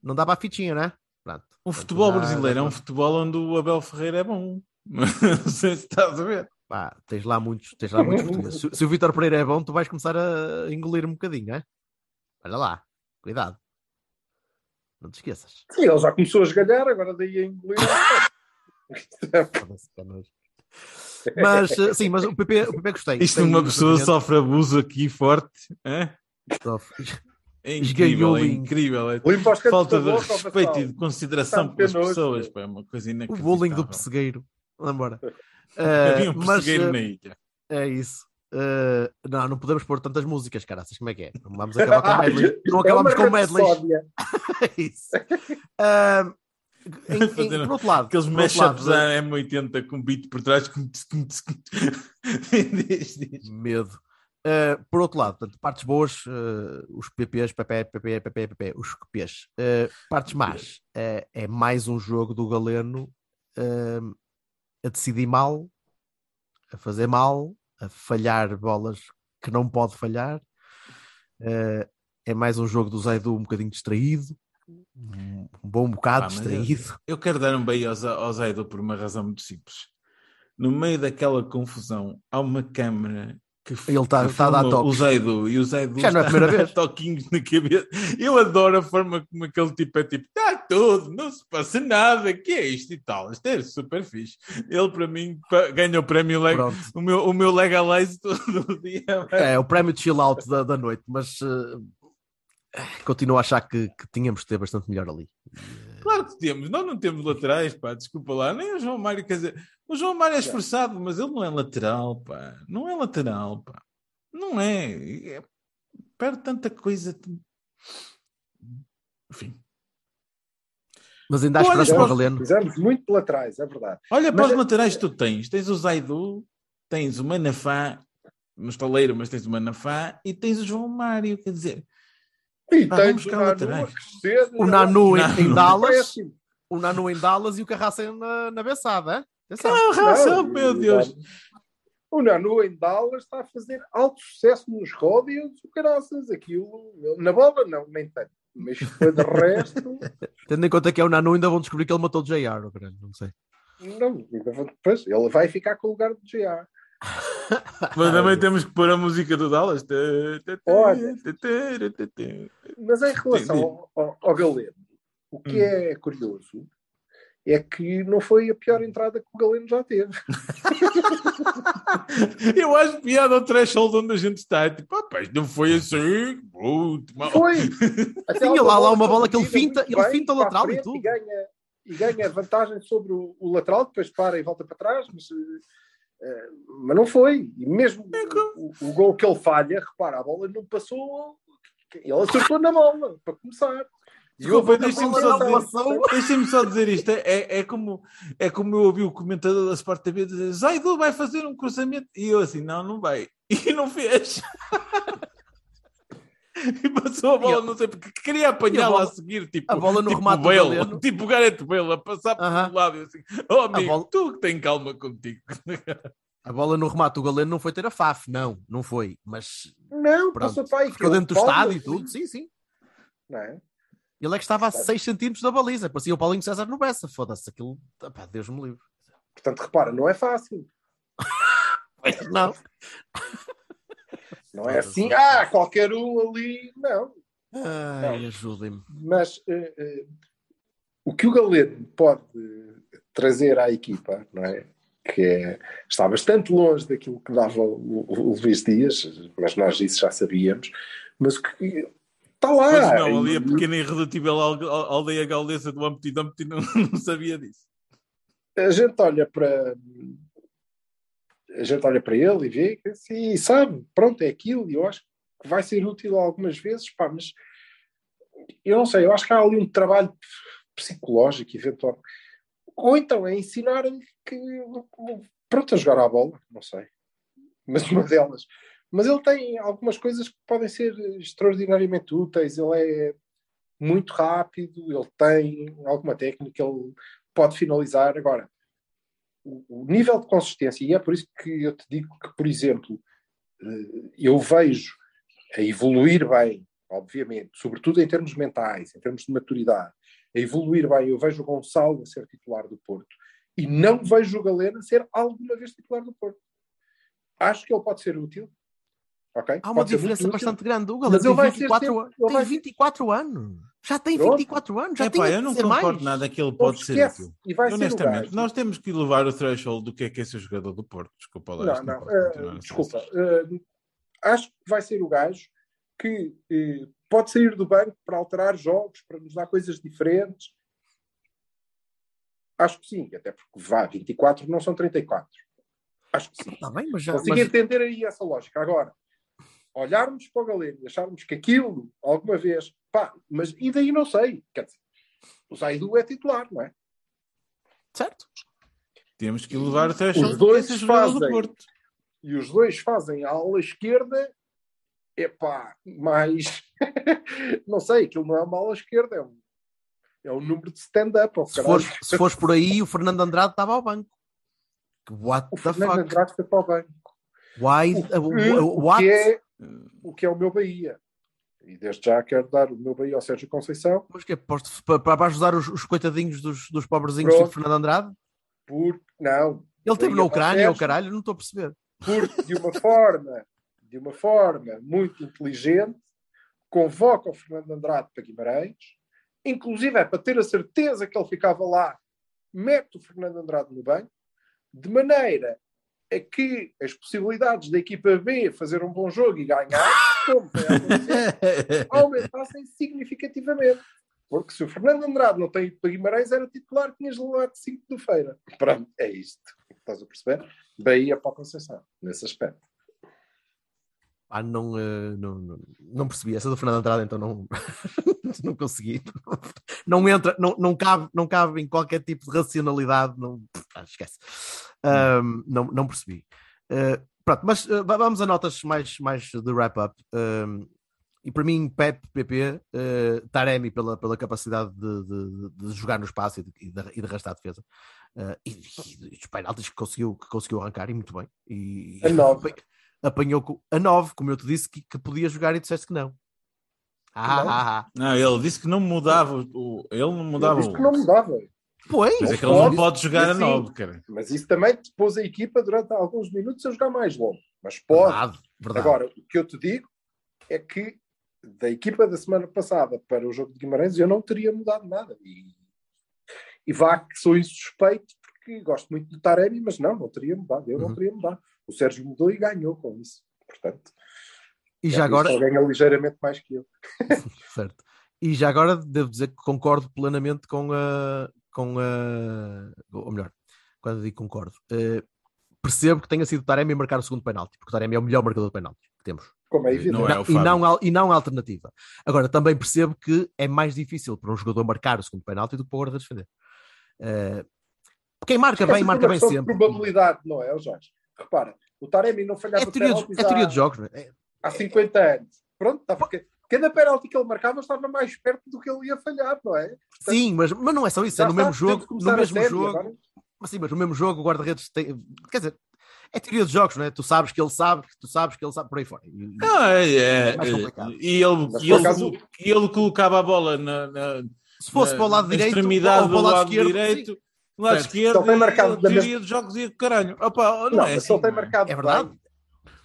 não dá para a fitinha, né? Pronto. O Portanto, futebol brasileiro é um futebol onde o Abel Ferreira é bom. [laughs] Não sei se estás a ver. Pá, tens lá muitos, tens lá muitos portugueses. Se, se o Vitor Pereira é bom, tu vais começar a engolir um bocadinho, é? Olha lá, cuidado. Não te esqueças. Sim, ele já começou a esgalhar, agora daí a engolir. É. [laughs] Mas eh, sim, mas o PP, o PP gostei. Isto uma pessoa sofre abuso aqui forte. hã? Sofre. É incrível, é incrível. É falta de respeito e de consideração pelas pessoas. Pá, é uma coisa O bullying do pessegueiro. Vamos embora. [laughs] Havia um mas eh, na ilha. é isso. Eh, não, não podemos pôr tantas músicas, caraças. Como é que é? Não vamos [laughs] acabar com medley. Não acabamos É com medleys. [laughs] É isso. Ah, em- em- por outro lado, Aqueles mashups a M80 com beat por trás. [laughs] Diz, diz. medo. Uh, por outro lado, portanto, partes boas, uh, os PPs, PP, PP, PP, PP, os QPs. Uh, partes más, uh, é mais um jogo do Galeno uh, a decidir mal, a fazer mal, a falhar bolas que não pode falhar. Uh, é mais um jogo do Zaidu um bocadinho distraído, um bom bocado mas distraído. Eu quero dar um beijo ao, Za- ao Zaido por uma razão muito simples. No meio daquela confusão, há uma câmara que Ele tá- que tá a dar filma o toques. Zaido e o Zaido Já não é a está primeira vez. toquinhos na cabeça. Eu adoro a forma como aquele tipo é tipo, está tudo, não se passa nada, que é isto e tal. Isto é super fixe. Ele, para mim, ganha o prémio leg... O meu, o meu legalize todo o dia. É o prémio de chill out da, da noite, mas uh, continuo a achar que, que tínhamos de ter bastante melhor ali. Claro que temos, nós não temos laterais, pá, desculpa lá, nem o João Mário, quer dizer, o João Mário é esforçado, mas ele não é lateral, pá, não é lateral, pá, não é, é perde tanta coisa. Enfim, Mas ainda há Olha, esperança para o Fizemos, Galeno. fizemos muito pela trás, é verdade. olha para Mas os é- laterais que tu tens, tens o Zaidu, tens o Manafá, no estaleiro, mas tens o Manafá e tens o João Mário, quer dizer, E Pá, tens o Nanu. O Nanu em, Nanu. em Dallas, o Nanu em Dallas e o Carraça na, na beçada? Atenção. ah, raça, Não, meu Deus, O Nanu em Dallas está a fazer alto sucesso nos ródios, o caraças, aquilo, na bola não, nem tanto. Mas foi de resto, [laughs] Tendo em conta que é o Nanu, ainda vão descobrir que ele matou o JR, oh, caralho, não sei. não, ainda vou- depois ele vai ficar com o lugar do GA. [laughs] mas também temos que pôr a música do Dallas. Olha. Mas em relação ao, ao, ao Galeno, o que é curioso é que não foi a pior entrada que o Galeno já teve. [laughs] Eu acho piada ao threshold onde a gente está. É Tipo, ah, pá, isto não foi assim. Foi! [laughs] Até Tinha lá- lá uma bola que ele finta- ele bem finta o lateral e tudo. ganha, e ganha vantagem sobre o, o lateral, depois para e volta para trás, mas, eh, mas não foi. E mesmo o, o gol que ele falha, repara, a bola não passou, ele acertou na bola, para começar. Desculpa, deixem-me só, dizer, [laughs] deixem-me só dizer isto. É, é, como, é como eu ouvi o comentador da Sport TV dizer: Zaidu vai fazer um cruzamento. E eu assim: não, não vai. [laughs] E não fez. [laughs] E passou a bola, não sei porque queria apanhá-la bola- a seguir, tipo, a bola no tipo remate do Bale, tipo o Gareth Bale a passar por Aham. um lado e assim, oh amigo, bola- tu que tem calma contigo. A bola no remate do Galeno não foi ter a FAF, não, não foi. Mas Não, Pronto. passou para aí. ficou dentro do estádio e tudo, sim, sim. Não é? Ele é que estava a 6 centímetros da baliza, parecia o Paulinho César no Bessa, foda-se, aquilo, pá, Deus me livre. Portanto, repara, não é fácil. [laughs] Não. Não é assim, ah, qualquer um ali. Não. Ai, ajudem-me. Mas eh, eh, o que o Galeno pode trazer à equipa, não é? Que é, está bastante longe daquilo que dava o, o Luís Dias, mas nós isso já sabíamos. Mas o que está lá. Mas não, ali a E- pequena e irredutível al- al- aldeia gaulesa do Humpty Dumpty não, [laughs] não sabia disso. a gente olha para a gente olha para ele e vê assim, e sabe, pronto, é aquilo, e eu acho que vai ser útil algumas vezes, pá, mas eu não sei, eu acho que há ali um trabalho psicológico, eventual. Ou então é ensinar-lhe que pronto, a jogar à bola, não sei. Mas uma delas. Mas ele tem algumas coisas que podem ser extraordinariamente úteis, ele é muito rápido, ele tem alguma técnica, ele pode finalizar. Agora, o, nível de consistência, e é por isso que eu te digo que, por exemplo, eh, eu vejo a evoluir bem, obviamente, sobretudo em termos mentais, em termos de maturidade, a evoluir bem, eu vejo o Gonçalo a ser titular do Porto e não vejo o Galena ser alguma vez titular do Porto. Acho que ele pode ser útil. Ok? Há uma Pode diferença bastante grande. O mas Galeno ele vai tem ser 24, sempre- Tem vai ser- 24 anos. Já tem Pronto. 24 anos. Já Epá, tem eu não concordo mais. nada que ele pode ser esquece, útil. E vai ser o Honestamente, nós temos que elevar o threshold do que é que é ser jogador do Porto. Desculpa lá. Não, não, continuar assim. desculpa. eh, acho que vai ser o gajo que eh, pode sair do banco para alterar jogos, para nos dar coisas diferentes. Acho que sim, até porque vá, 24 não são 34. Acho que sim. Está bem, mas já. Consigo mas- entender aí essa lógica. Agora, olharmos para o Galeno e acharmos que aquilo, alguma vez, pá, mas e daí não sei. Quer dizer, o Zaidu é titular, não é? Certo. Temos que elevar o threshold Os é dois jogador do fazem. Porto. E os dois fazem a ala esquerda, epá, mais. [laughs] não sei, aquilo não é uma ala esquerda, é um, é um número de stand-up. oh, Se fores, se fores por aí, o Fernando Andrade estava ao banco. What O the Fernando fuck? Andrade foi para o banco. Why? O, uh, o What? que é, o que é o meu Bahia. E desde já quero dar o meu Bahia ao Sérgio Conceição, Mas que é para, para ajudar os, os coitadinhos dos, dos pobrezinhos Pronto. tipo Fernando Andrade? porque não, Ele esteve Bahia na Ucrânia, o caralho, não estou a perceber. porque de uma forma, de uma forma muito inteligente, convoca o Fernando Andrade para Guimarães, inclusive é para ter a certeza que ele ficava lá, mete o Fernando Andrade no banco, de maneira a que as possibilidades da equipa B fazer um bom jogo e ganhar, como [laughs] aumentassem significativamente. Porque se o Fernando Andrade não tem ido para Guimarães, era titular, tinhas levado 5 do Feira. Pronto, é isto. Estás a perceber? Bahia para a Conceição, nesse aspecto. Ah, não, eh, não, não, não percebi. Essa do Fernando Andrade, então não, [laughs] não consegui. Não entra, não, não, cabe, não cabe em qualquer tipo de racionalidade. Não, ah, esquece. Ahm, não, não percebi. Eh, pronto, mas va- vamos a notas mais, mais de wrap-up. Ahm, e para mim, Pep, PP, eh, Taremi pela, pela capacidade de, de- de jogar no espaço e de, e de, e de arrastar a defesa. Eh, e, e, e os penaltis que conseguiu, que conseguiu arrancar e muito bem. E, A nove. Apanhou a 9, como eu te disse que, que podia jogar e disseste que não. Ah, Não. ah, ah. Não, ele disse que não mudava o. Ele não mudava Ele disse que não mudava. Pois, Mas é que ele Pode, não pode jogar a assim. 9, cara. Mas isso também te pôs a equipa durante alguns minutos a jogar mais longo. Mas pode. verdade, verdade. Agora, o que eu te digo é que da equipa da semana passada para o jogo de Guimarães eu não teria mudado nada. E, e vá que sou insuspeito porque gosto muito de Taremi, mas não, não teria mudado. Eu Uhum. não teria mudado. O Sérgio mudou e ganhou com isso. Portanto, e é já agora, ganha ligeiramente mais que eu. [laughs] certo. E já agora devo dizer que concordo plenamente com a. Com a ou melhor, quando eu digo concordo, eh, percebo que tenha sido o Taremi a marcar o segundo penalti, porque o Taremi é o melhor marcador de penalti que temos. Como é evidente. Não é e, não, e não a alternativa. Agora, também percebo que é mais difícil para um jogador marcar o segundo penalti do que para o guarda defender. Eh, quem marca bem, sempre marca uma bem questão de sempre. probabilidade, não é, Jorge? Repara, o Taremi não falhava É teoria, penaltis de, é teoria há- de jogos, é? É- há 50 anos. Pronto, estava, cada penalti que ele marcava estava mais perto do que ele ia falhar, não é? Portanto, Sim, mas, mas não é só isso, é no está, mesmo jogo, no mesmo sério jogo, agora. mas sim, mas no mesmo jogo o guarda-redes tem, quer dizer, é teoria de jogos, não é? Tu sabes que ele sabe, que tu sabes que ele sabe por aí fora. E- Não, é, é, é, complicado. e ele, Mas, e ele, acaso- ele colocava a bola na, na, se fosse na- para o lado direito, extremidade ou para o do lado, lado esquerdo, direito, sim. Do lado Certo. esquerdo, Se ele tem marcado e mesma- de jogos e caralho. Opa, não, Não, é mas assim, se ele tem é? marcado É verdade. bem,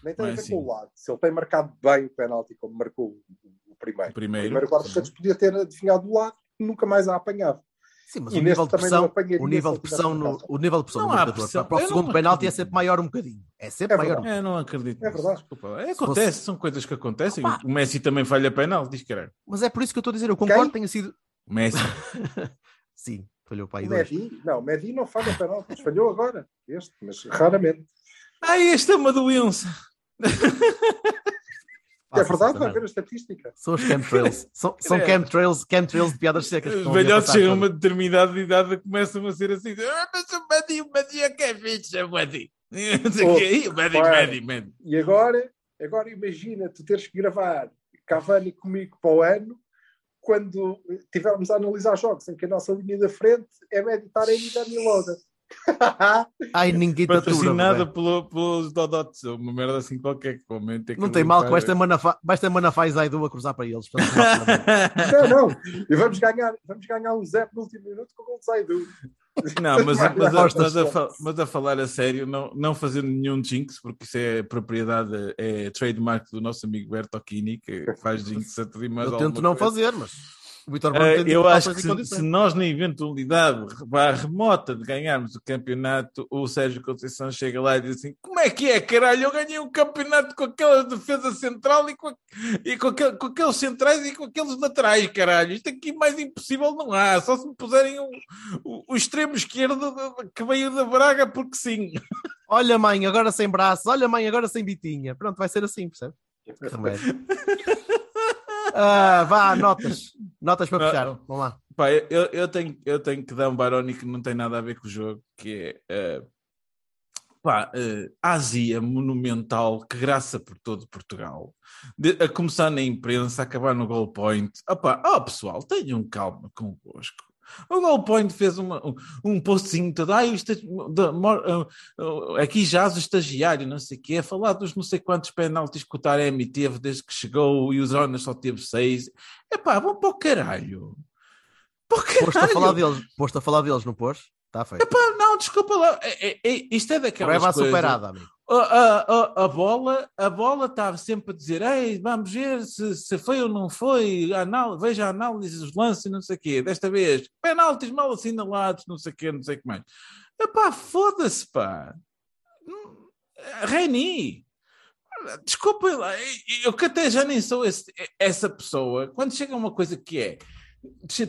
nem tem Não a é ver assim. com o lado. Se ele tem marcado bem o penalti, como marcou o- primeiro, O primeiro. o primeiro guarda-redes podia ter adivinhado o lado, nunca mais a apanhava. Sim, mas o nível de também não pressão, o nível de pressão no, o nível de pressão Não no há pressão. para, para o Eu segundo penalti é sempre maior um bocadinho. É sempre É maior. É, não acredito. É verdade. desculpa. É, acontece, são coisas que acontecem. O Messi também falha penal, diz caralho. Mas é por isso que eu estou a dizer, eu concordo Quem? que tenha sido. O Messi. [laughs] Sim, falhou para aí O dois. Medi, não, Medi não falha penaltis, falhou agora, este, mas raramente. Ai, esta é uma doença. É verdade, vai ver a estatística. São os chemtrails. São, são Credo. chemtrails, chemtrails de piadas secas. Os velhotes chegam a uma determinada idade e começam a ser assim. Ah, mas o Medi, o Medi é que é fixe, é o Medi. Medi. Medi, Medi. E agora, agora imagina tu teres que gravar Cavani comigo para o ano, quando tivermos a analisar jogos em que a nossa linha da frente é meditar em Dani Loda. Ai, ninguém te atura. Patrocinada pelo, pelos Dodots, uma merda assim qualquer que comenta. Não tem mal que vai ter Manafá, e Zaidu a cruzar para eles. [laughs] não. Não. E vamos ganhar, vamos ganhar um zero no último minuto com o gol de Zaidu. Não, mas, mas, a, mas, a, mas a falar a sério, não, não fazendo nenhum jinx, porque isso é propriedade, é trademark do nosso amigo Bertocchini, que [laughs] faz jinx a tudo e mais Eu tento não coisa. fazer, mas o Vitor Bruno Eh, eu acho que se, se nós, na eventualidade remota de ganharmos o campeonato, o Sérgio Conceição chega lá e diz assim: Como é que é, caralho? Eu ganhei um campeonato com aquela defesa central e com, a- e com, aquele- com aqueles centrais e com aqueles laterais, caralho. Isto aqui mais impossível não há. Só se me puserem o, o, o extremo esquerdo que veio da Braga, porque sim. [laughs] Olha, mãe, agora sem braços. Olha, mãe, agora sem bitinha. Pronto, vai ser assim, percebe? Que [laughs] Ah, vá, notas. Notas para Ah, fechar. Vamos lá. Pá, eu, eu, tenho, eu tenho que dar um Baroni que não tem nada a ver com o jogo, que é eh, pá, eh, a azia monumental que graça por todo Portugal, De- a começar na imprensa, a acabar no goal point. Opá, oh, pessoal, tenham calma convosco. O Goal Point fez uma, um, postzinho todo, ah, isto é, da- mor- ah, ah, aqui jaz o estagiário, não sei o quê, a falar dos não sei quantos penaltis que o Taremi teve desde que chegou e o Zonas só teve seis. Epá, vão para o caralho. Para o caralho. Posto a falar deles, posto a falar deles, não pôs? Está feito. Epá, não, desculpa lá. É, é- é- isto é daquelas Leva a coisas... superada, amigo. A, a, a, bola a bola estava sempre a dizer Ei, vamos ver se, se foi ou não foi a anál- veja a análise dos lances não sei o quê desta vez, penaltis mal assinalados não sei o quê, não sei o que mais. Epá, foda-se pá. Reni desculpa eu que até já nem sou esse- essa pessoa. Quando chega uma coisa que é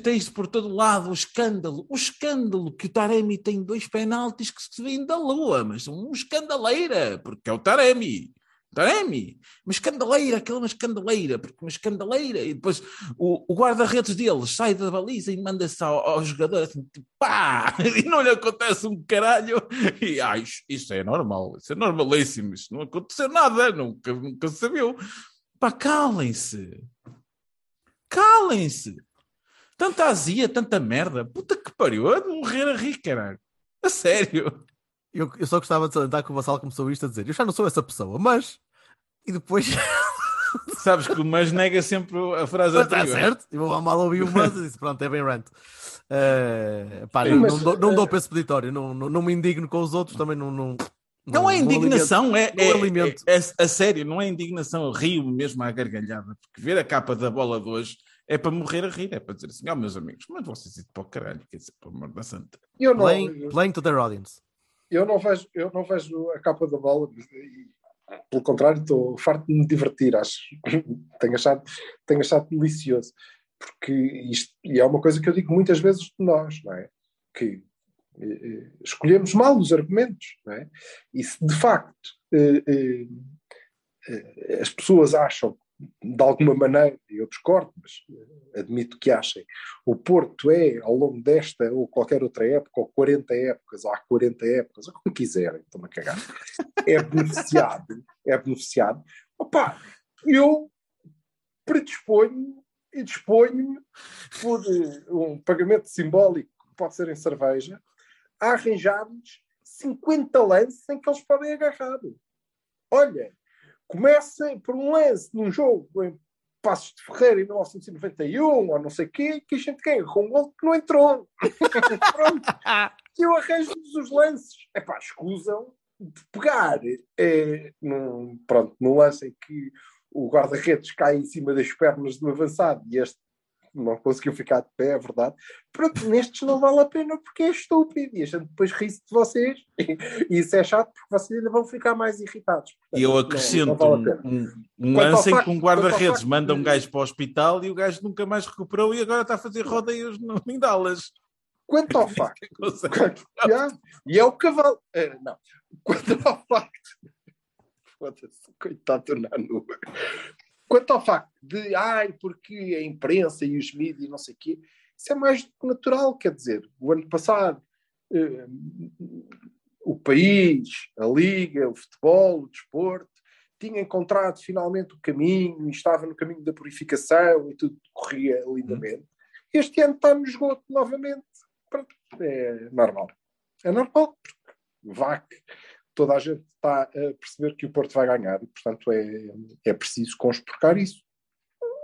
tens por todo lado o escândalo, o escândalo que o Taremi tem dois penaltis que se vêm da lua, mas são uma escandaleira, porque é o Taremi. Taremi, uma escandaleira, aquela uma escandaleira, porque uma escandaleira, e depois o, o guarda-redes deles sai da baliza e manda-se ao, ao jogador assim, tipo, pá, [laughs] e não lhe acontece um caralho, e ah, isso, isso é normal, isso é normalíssimo, isso não aconteceu nada, nunca, nunca se viu. Pá, calem-se, calem-se. Tanta azia, tanta merda. Puta que pariu. Eu de morrer a rir, caralho. A sério. Eu, eu só gostava de salientar que o Vassal começou isto a dizer: Eu já não sou essa pessoa, mas. E depois. [laughs] Sabes que o mas nega sempre a frase está anterior. certo. E vou mal ouvir o mas e disse: Pronto, é bem rant. Eh, pá, não, mas, não, dou, não eh, dou para esse peditório. Não, não, não me indigno com os outros, também não. Não, Não é indignação, é, não é, alimento. é- é- a sério, não é indignação, eu rio mesmo à gargalhada, porque ver a capa da bola de hoje é para morrer a rir, é para dizer assim, ó meus amigos, mas vocês iam para o caralho, quer dizer, pelo amor da santa. Eu não, Playing, playing to their audience. eu não vejo, eu não vejo a capa da bola. e, Pelo contrário, estou farto de me divertir, acho. [laughs] tenho, achado, tenho achado delicioso. Porque isto, e é uma coisa que eu digo muitas vezes de nós, não é? Que eh, eh, escolhemos mal os argumentos, não é? E se de facto eh, eh, eh, as pessoas acham de alguma maneira, eu discordo, mas eh, admito que achem, o Porto é, ao longo desta ou qualquer outra época, ou 40 épocas, ou há 40 épocas, ou como quiserem, estão-me a cagar, é beneficiado, é beneficiado. Opa, eu predisponho e disponho por eh, um pagamento simbólico, que pode ser em cerveja, a arranjar-lhes 50 lances em que eles podem agarrar. Olha, começa por um lance num jogo em Passos de Ferreira em 1991 ou não sei o quê, que a gente ganha com um gol que não entrou. [laughs] Pronto. E eu arranjo-lhes os lances. Epá, escusam de pegar eh, num, pronto, num lance em que o guarda-redes cai em cima das pernas do avançado e este não conseguiu ficar de pé, é verdade. Pronto, nestes não vale a pena porque é estúpido e a gente depois ri-se de vocês e, [laughs] e isso é chato porque vocês ainda vão ficar mais irritados. E eu acrescento não- não um, vale um, um lance em que um guarda-redes manda um gajo para o hospital e o gajo nunca mais recuperou e agora está a fazer rodeios no- em Dallas. Quanto ao [laughs] facto, quanto- e é o cavalo. eh, não, quanto ao facto. Foda-se, coitado do Nanu. Quanto ao facto de, ai, porque a imprensa e os mídias, não sei o quê, isso é mais do que natural. Quer dizer, o ano passado, eh, o país, a liga, o futebol, o desporto, tinha encontrado finalmente o caminho e estava no caminho da purificação e tudo corria lindamente. Este ano está no esgoto novamente. Pronto, é normal. É normal, porque VAC, toda a gente está a perceber que o Porto vai ganhar e, portanto, é, é preciso conspurcar isso.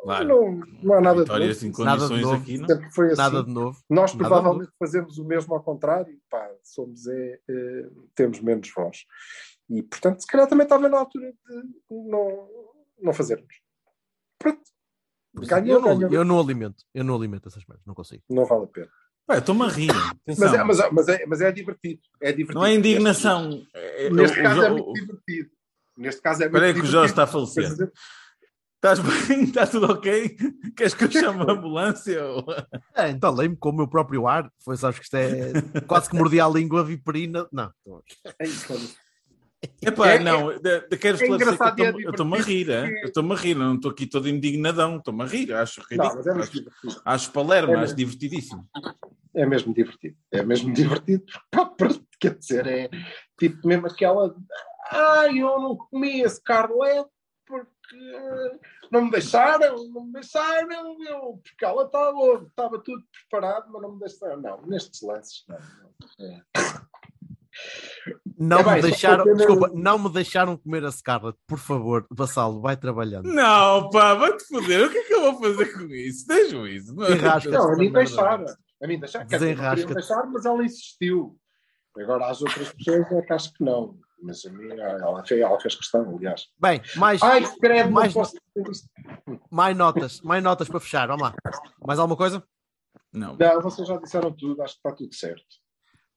Claro. Não, não há nada de novo. Nada de novo. aqui, não? Assim. Nada de novo. Nós Nada provavelmente fazemos o mesmo ao contrário, pá, somos é, é, temos menos voz. E, portanto, se calhar também estava na altura de não, não fazermos. Pronto. Ganhou, eu, não, ganhou. eu não alimento. Eu não alimento essas merdas. Não consigo. Não vale a pena. Estou-me a rir. Mas é, mas, é- mas, é, mas é divertido. É divertido. Não é indignação. É- é- Neste o- caso é muito divertido. Neste caso é muito Espera aí que o Jorge está a falecer. Estás bem? [laughs] Está tudo ok? Queres que eu chame a ambulância? ou- É, então leio-me com o meu próprio ar. Foi, sabes que isto é quase que mordia a língua viperina. Não. Epá, É- não, é engraçado e é eu estou- eu estou-me a rir, é? eu estou-me a rir, eu não estou aqui todo indignadão, estou-me a rir, acho Não, ridículo, mas é acho, acho palerma, É acho divertidíssimo. É mesmo divertido. É mesmo [laughs] divertido. Quer dizer, é tipo mesmo aquela. Ah, eu não comi esse carlete porque não me deixaram, não me deixaram, eu, porque ela estava, estava tudo preparado, mas não me deixaram. Não, nestes lances, não. não. É. Não É bem, me só deixaram. Desculpa, não me deixaram comer a Scarlett. Por favor, Vassalo, vai trabalhando. Não, pá, vai-te foder, o que é que eu vou fazer com isso? Deixa isso. Não. Não, a mim deixaram. A mim deixaram. Quer deixar, mas ela insistiu. Agora, às outras pessoas, é que acho que não. Mas a mim, ela fez, ela fez questão, aliás. Bem, mais, Ai, credo, mais- posso mais notas. Mais notas para fechar. Vamos lá. Mais alguma coisa? Não. Não, vocês já disseram tudo, acho que está tudo certo.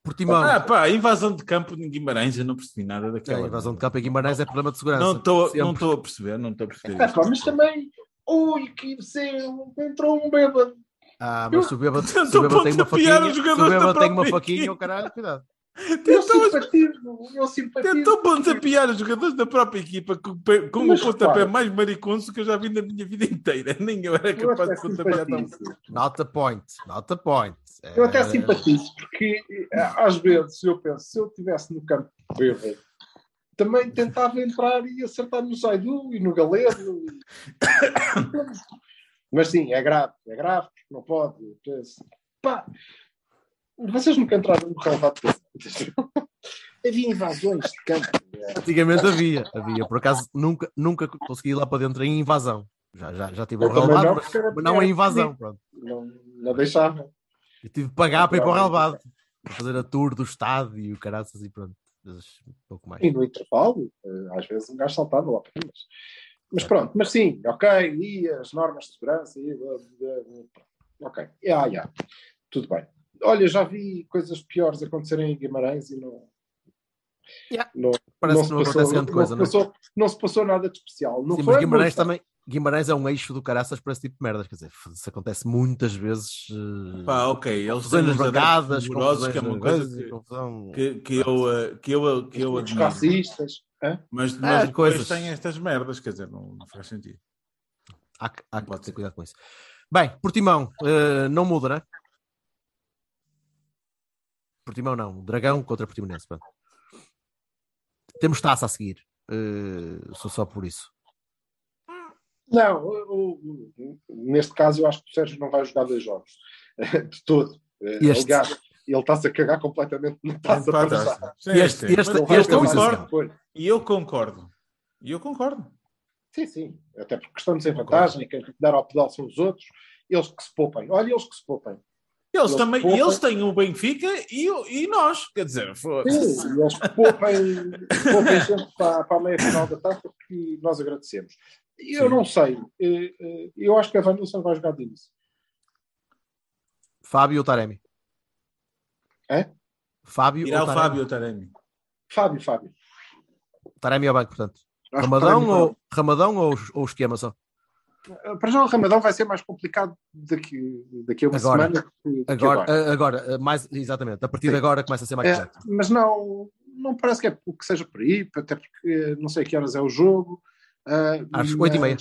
Portimão. Ah, pá, invasão de campo de Guimarães, eu não percebi nada É, daquela. a invasão de campo em Guimarães é problema de segurança. Não estou Sempre. não estou a perceber, não estou a perceber. É, isto. pá, mas também, ui, que você entrou um bêbado. Ah, mas se o bêbado, [laughs] se o bêbado tem uma faquinha, os se o bêbado tem uma faquinha, oh, caralho, cuidado. Eu Tentou, eu simpatizo. tentou pontapear os jogadores da própria equipa com, o Mas pontapé repara. mais mariconso que eu já vi na minha vida inteira. [laughs] Nem eu era Eu capaz até de pontapear tão simpatizo. Not a point. Not a point. Eu até É, simpatizo, porque eh, às vezes eu penso, se eu estivesse no campo bêbado, também tentava entrar e acertar no Zaidu e no Galeno. [coughs] Mas sim, é grave, é grave, porque não pode. Pá, vocês nunca entraram no relevado Havia invasões de campo. é. Antigamente havia, havia. Por acaso nunca, nunca consegui ir lá para dentro em invasão. Já, já, já tive também relevado, mas, não em invasão. Pronto. Não, não deixava. Eu tive de pagar para ir para o relevado. Para fazer a tour do estádio e o caraças e pronto. Mas um pouco mais. E no intervalo, eh, às vezes um gajo saltava lá para cima. Mas, mas pronto, mas sim, ok, e as normas de segurança, e, blá, blá, blá, ok, yeah, yeah, tudo bem. Olha, já vi coisas piores acontecerem em Guimarães e não. Yeah. não Parece se que não passou- acontece grande coisa, não, não é? se passou, não se passou nada de especial. Não Sim, foi mas Guimarães também. Guimarães é um eixo do caraças para esse tipo de merdas. Quer dizer, isso acontece muitas vezes. eh, Pá, ok, eles têm nas bancadas, confusões que é uma coisa que- confusão- que, que eu, eh, que eu, que eu Os admiro. racistas. hã? Mas, Ah, mas depois coisas. tem estas merdas, quer dizer, não, não faz sentido. Há, que- há que Pode ter cuidado com isso. Bem, Portimão, eh, não muda, né? Portimão não, Dragão contra Portimonense. Temos taça a seguir. eh, sou só por isso. Não, o- o- neste caso eu acho que o Sérgio não vai jogar dois jogos. [laughs] De todo. Eh, Este. Aliás, ele está-se a cagar completamente para tá. já. Sim, Este- este- este é depois. E eu concordo. E eu concordo. Sim, sim. Até porque estamos em vantagem e quem dar ao pedal são os outros. Eles que se poupem. Olha, eles que se poupem. Eles, Eles também poupam- eles têm o Benfica e, e nós. Quer dizer. Sim, eles que poupem, poupem gente para, para a meia final da taça que nós agradecemos. Eu Sim. não sei. Eh, eh, Eu acho que a Van Nilsson vai jogar de início. Fábio ou Taremi? É? Fábio Irá ou o Taremi? Fábio Taremi. Fábio, Fábio. Taremi ao banco, portanto. Acho Ramadão, Taremi ou, Ramadão ou, ou esquema só? vai- Para já o Ramadão vai ser mais complicado daqui, daqui a uma Agora. semana. que- Agora, eh, agora, eh, mais, exatamente, a partir de Sim. agora começa a ser mais É, mas não, não parece que, é, que seja por aí, até porque não sei a que horas é o jogo. Ah, Às oito e meia.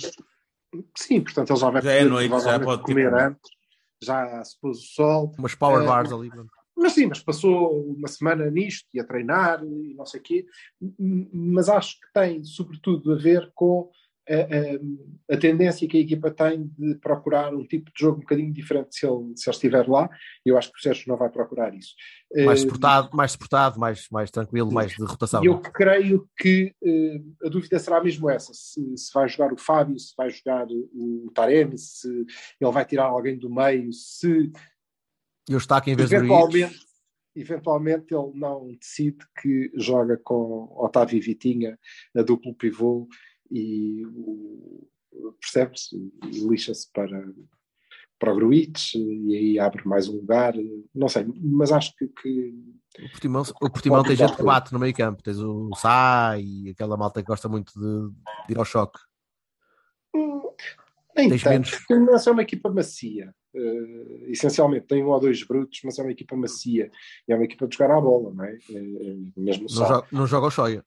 Sim, portanto ele já vai Já é poder noite, já pode comer tipo- antes, já se pôs o sol. Umas power Eh, bars ali. Mas sim, mas passou uma semana nisto e a treinar e não sei o quê. Mas acho que tem, sobretudo, a ver com a, a- a tendência que a equipa tem de procurar um tipo de jogo um bocadinho diferente se ele, se ele estiver lá. Eu acho que o Sérgio não vai procurar isso. Mais Eh, suportado, mais suportado, mais, mais tranquilo, mais de rotação. eu não? creio que eh, a dúvida será mesmo essa: se, se vai jogar o Fábio, se vai jogar o Taremi, se ele vai tirar alguém do meio, se E o Estaca em vez do eventualmente, eventualmente ele não decide que joga com Otávio e Vitinha, a duplo pivô, e percebe-se, e lixa-se para, para o Gruitch, e aí abre mais um lugar, não sei, mas acho que, que O Portimão, o Portimão tem gente que bate no meio campo. Tens o Sá e aquela malta que gosta muito de, de ir ao choque. Nem Tens tanto, menos- é uma equipa macia. Eh, essencialmente, tem um ou dois brutos, mas é uma equipa macia. E é uma equipa de jogar à bola, não é? Eh, mesmo Não, joga, não joga o Shoya.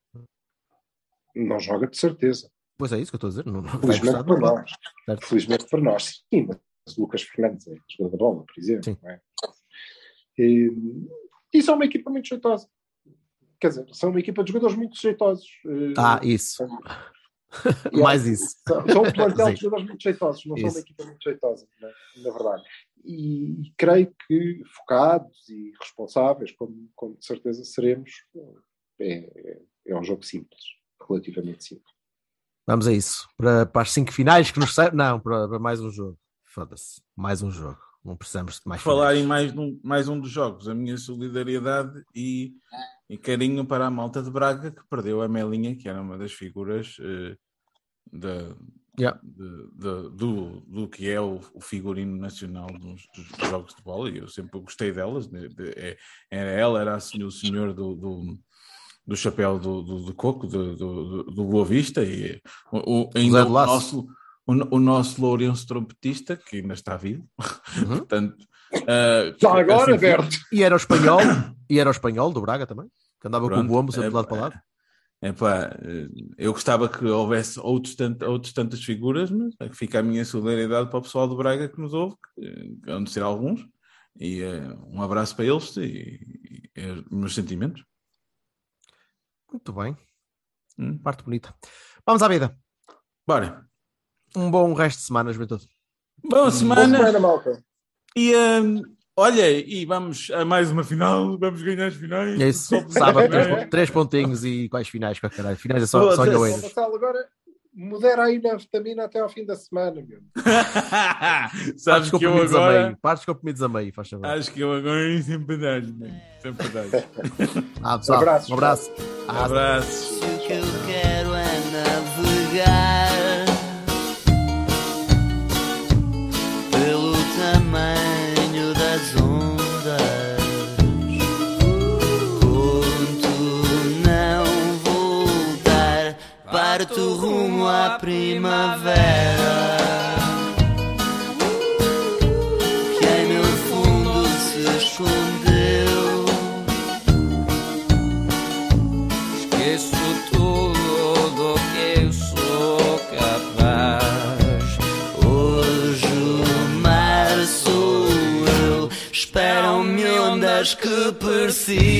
Não joga de certeza. Pois é isso que eu estou a dizer. Não, não Felizmente para nós. Certo. Felizmente para nós. Sim, mas o Lucas Fernandes é jogador de bola, por exemplo. Sim. não é? E, e são uma equipa muito jeitosa. Quer dizer, são uma equipa de jogadores muito jeitosos. Eh, Ah, isso. [laughs] e Mais é- isso. São, são um plantel de jogadores muito jeitosos, não são Isso. uma equipa muito jeitosa, na, na verdade. E, e creio que focados e responsáveis, como, como de certeza seremos, é, é- é um jogo simples, relativamente simples. Vamos a isso. Para, para as cinco finais que nos servem. Não, para, para mais um jogo. Foda-se. Mais um jogo. Não precisamos de mais falar em finais. mais, um- mais um dos jogos, a minha solidariedade e, e carinho para a malta de Braga que perdeu a Melinha, que era uma das figuras eh, da, Yeah. de- de- do, do que é o, o figurino nacional dos, dos jogos de bola, e eu sempre gostei delas. de- de- é- era ela, era assim, o senhor do, do, do chapéu do, do, do coco, do, do, do Boa Vista, e o, o- ainda o nosso, o, o nosso Lourenço trompetista, que ainda está vivo, Uhum. [laughs] portanto. ah, Já agora, assim, Berto! E era o espanhol. e era o espanhol do Braga também. Que andava com Pronto, o bombo sempre é- de lado para lado. Epá, eu gostava que houvesse outros, tant, outros tantas figuras, mas é que fica a minha solidariedade para o pessoal de Braga que nos ouve, que hão de ser alguns, e eh, um abraço para eles e, e, e os meus sentimentos. Muito bem. Hum. Parte bonita. Vamos à vida. Bora. Um bom resto de semana, juventude. Boa Boa semana semana, malta! e hum, olha, e vamos a mais uma final, vamos ganhar as finais. É isso. Só- Sábado, três, três pontinhos e quais finais, para caralho. Finais é só, só Foda-se. Ó, Oeiras. Vassalo, agora modera aí na vitamina até ao fim da semana, meu. [laughs] Sabes que eu agora. meio. Partes comprimidos a meio, faz favor. Acho que eu agora sempre dá-lhe, sempre dá-lhe. Ah, pessoal, Abraços, um abraço. Ah, Abraço. O que eu quero é navegar parto rumo à primavera. Que em meu fundo se escondeu. Esqueço tudo do que eu sou capaz. Hoje o mar sou eu. Esperam-me ondas que persistem.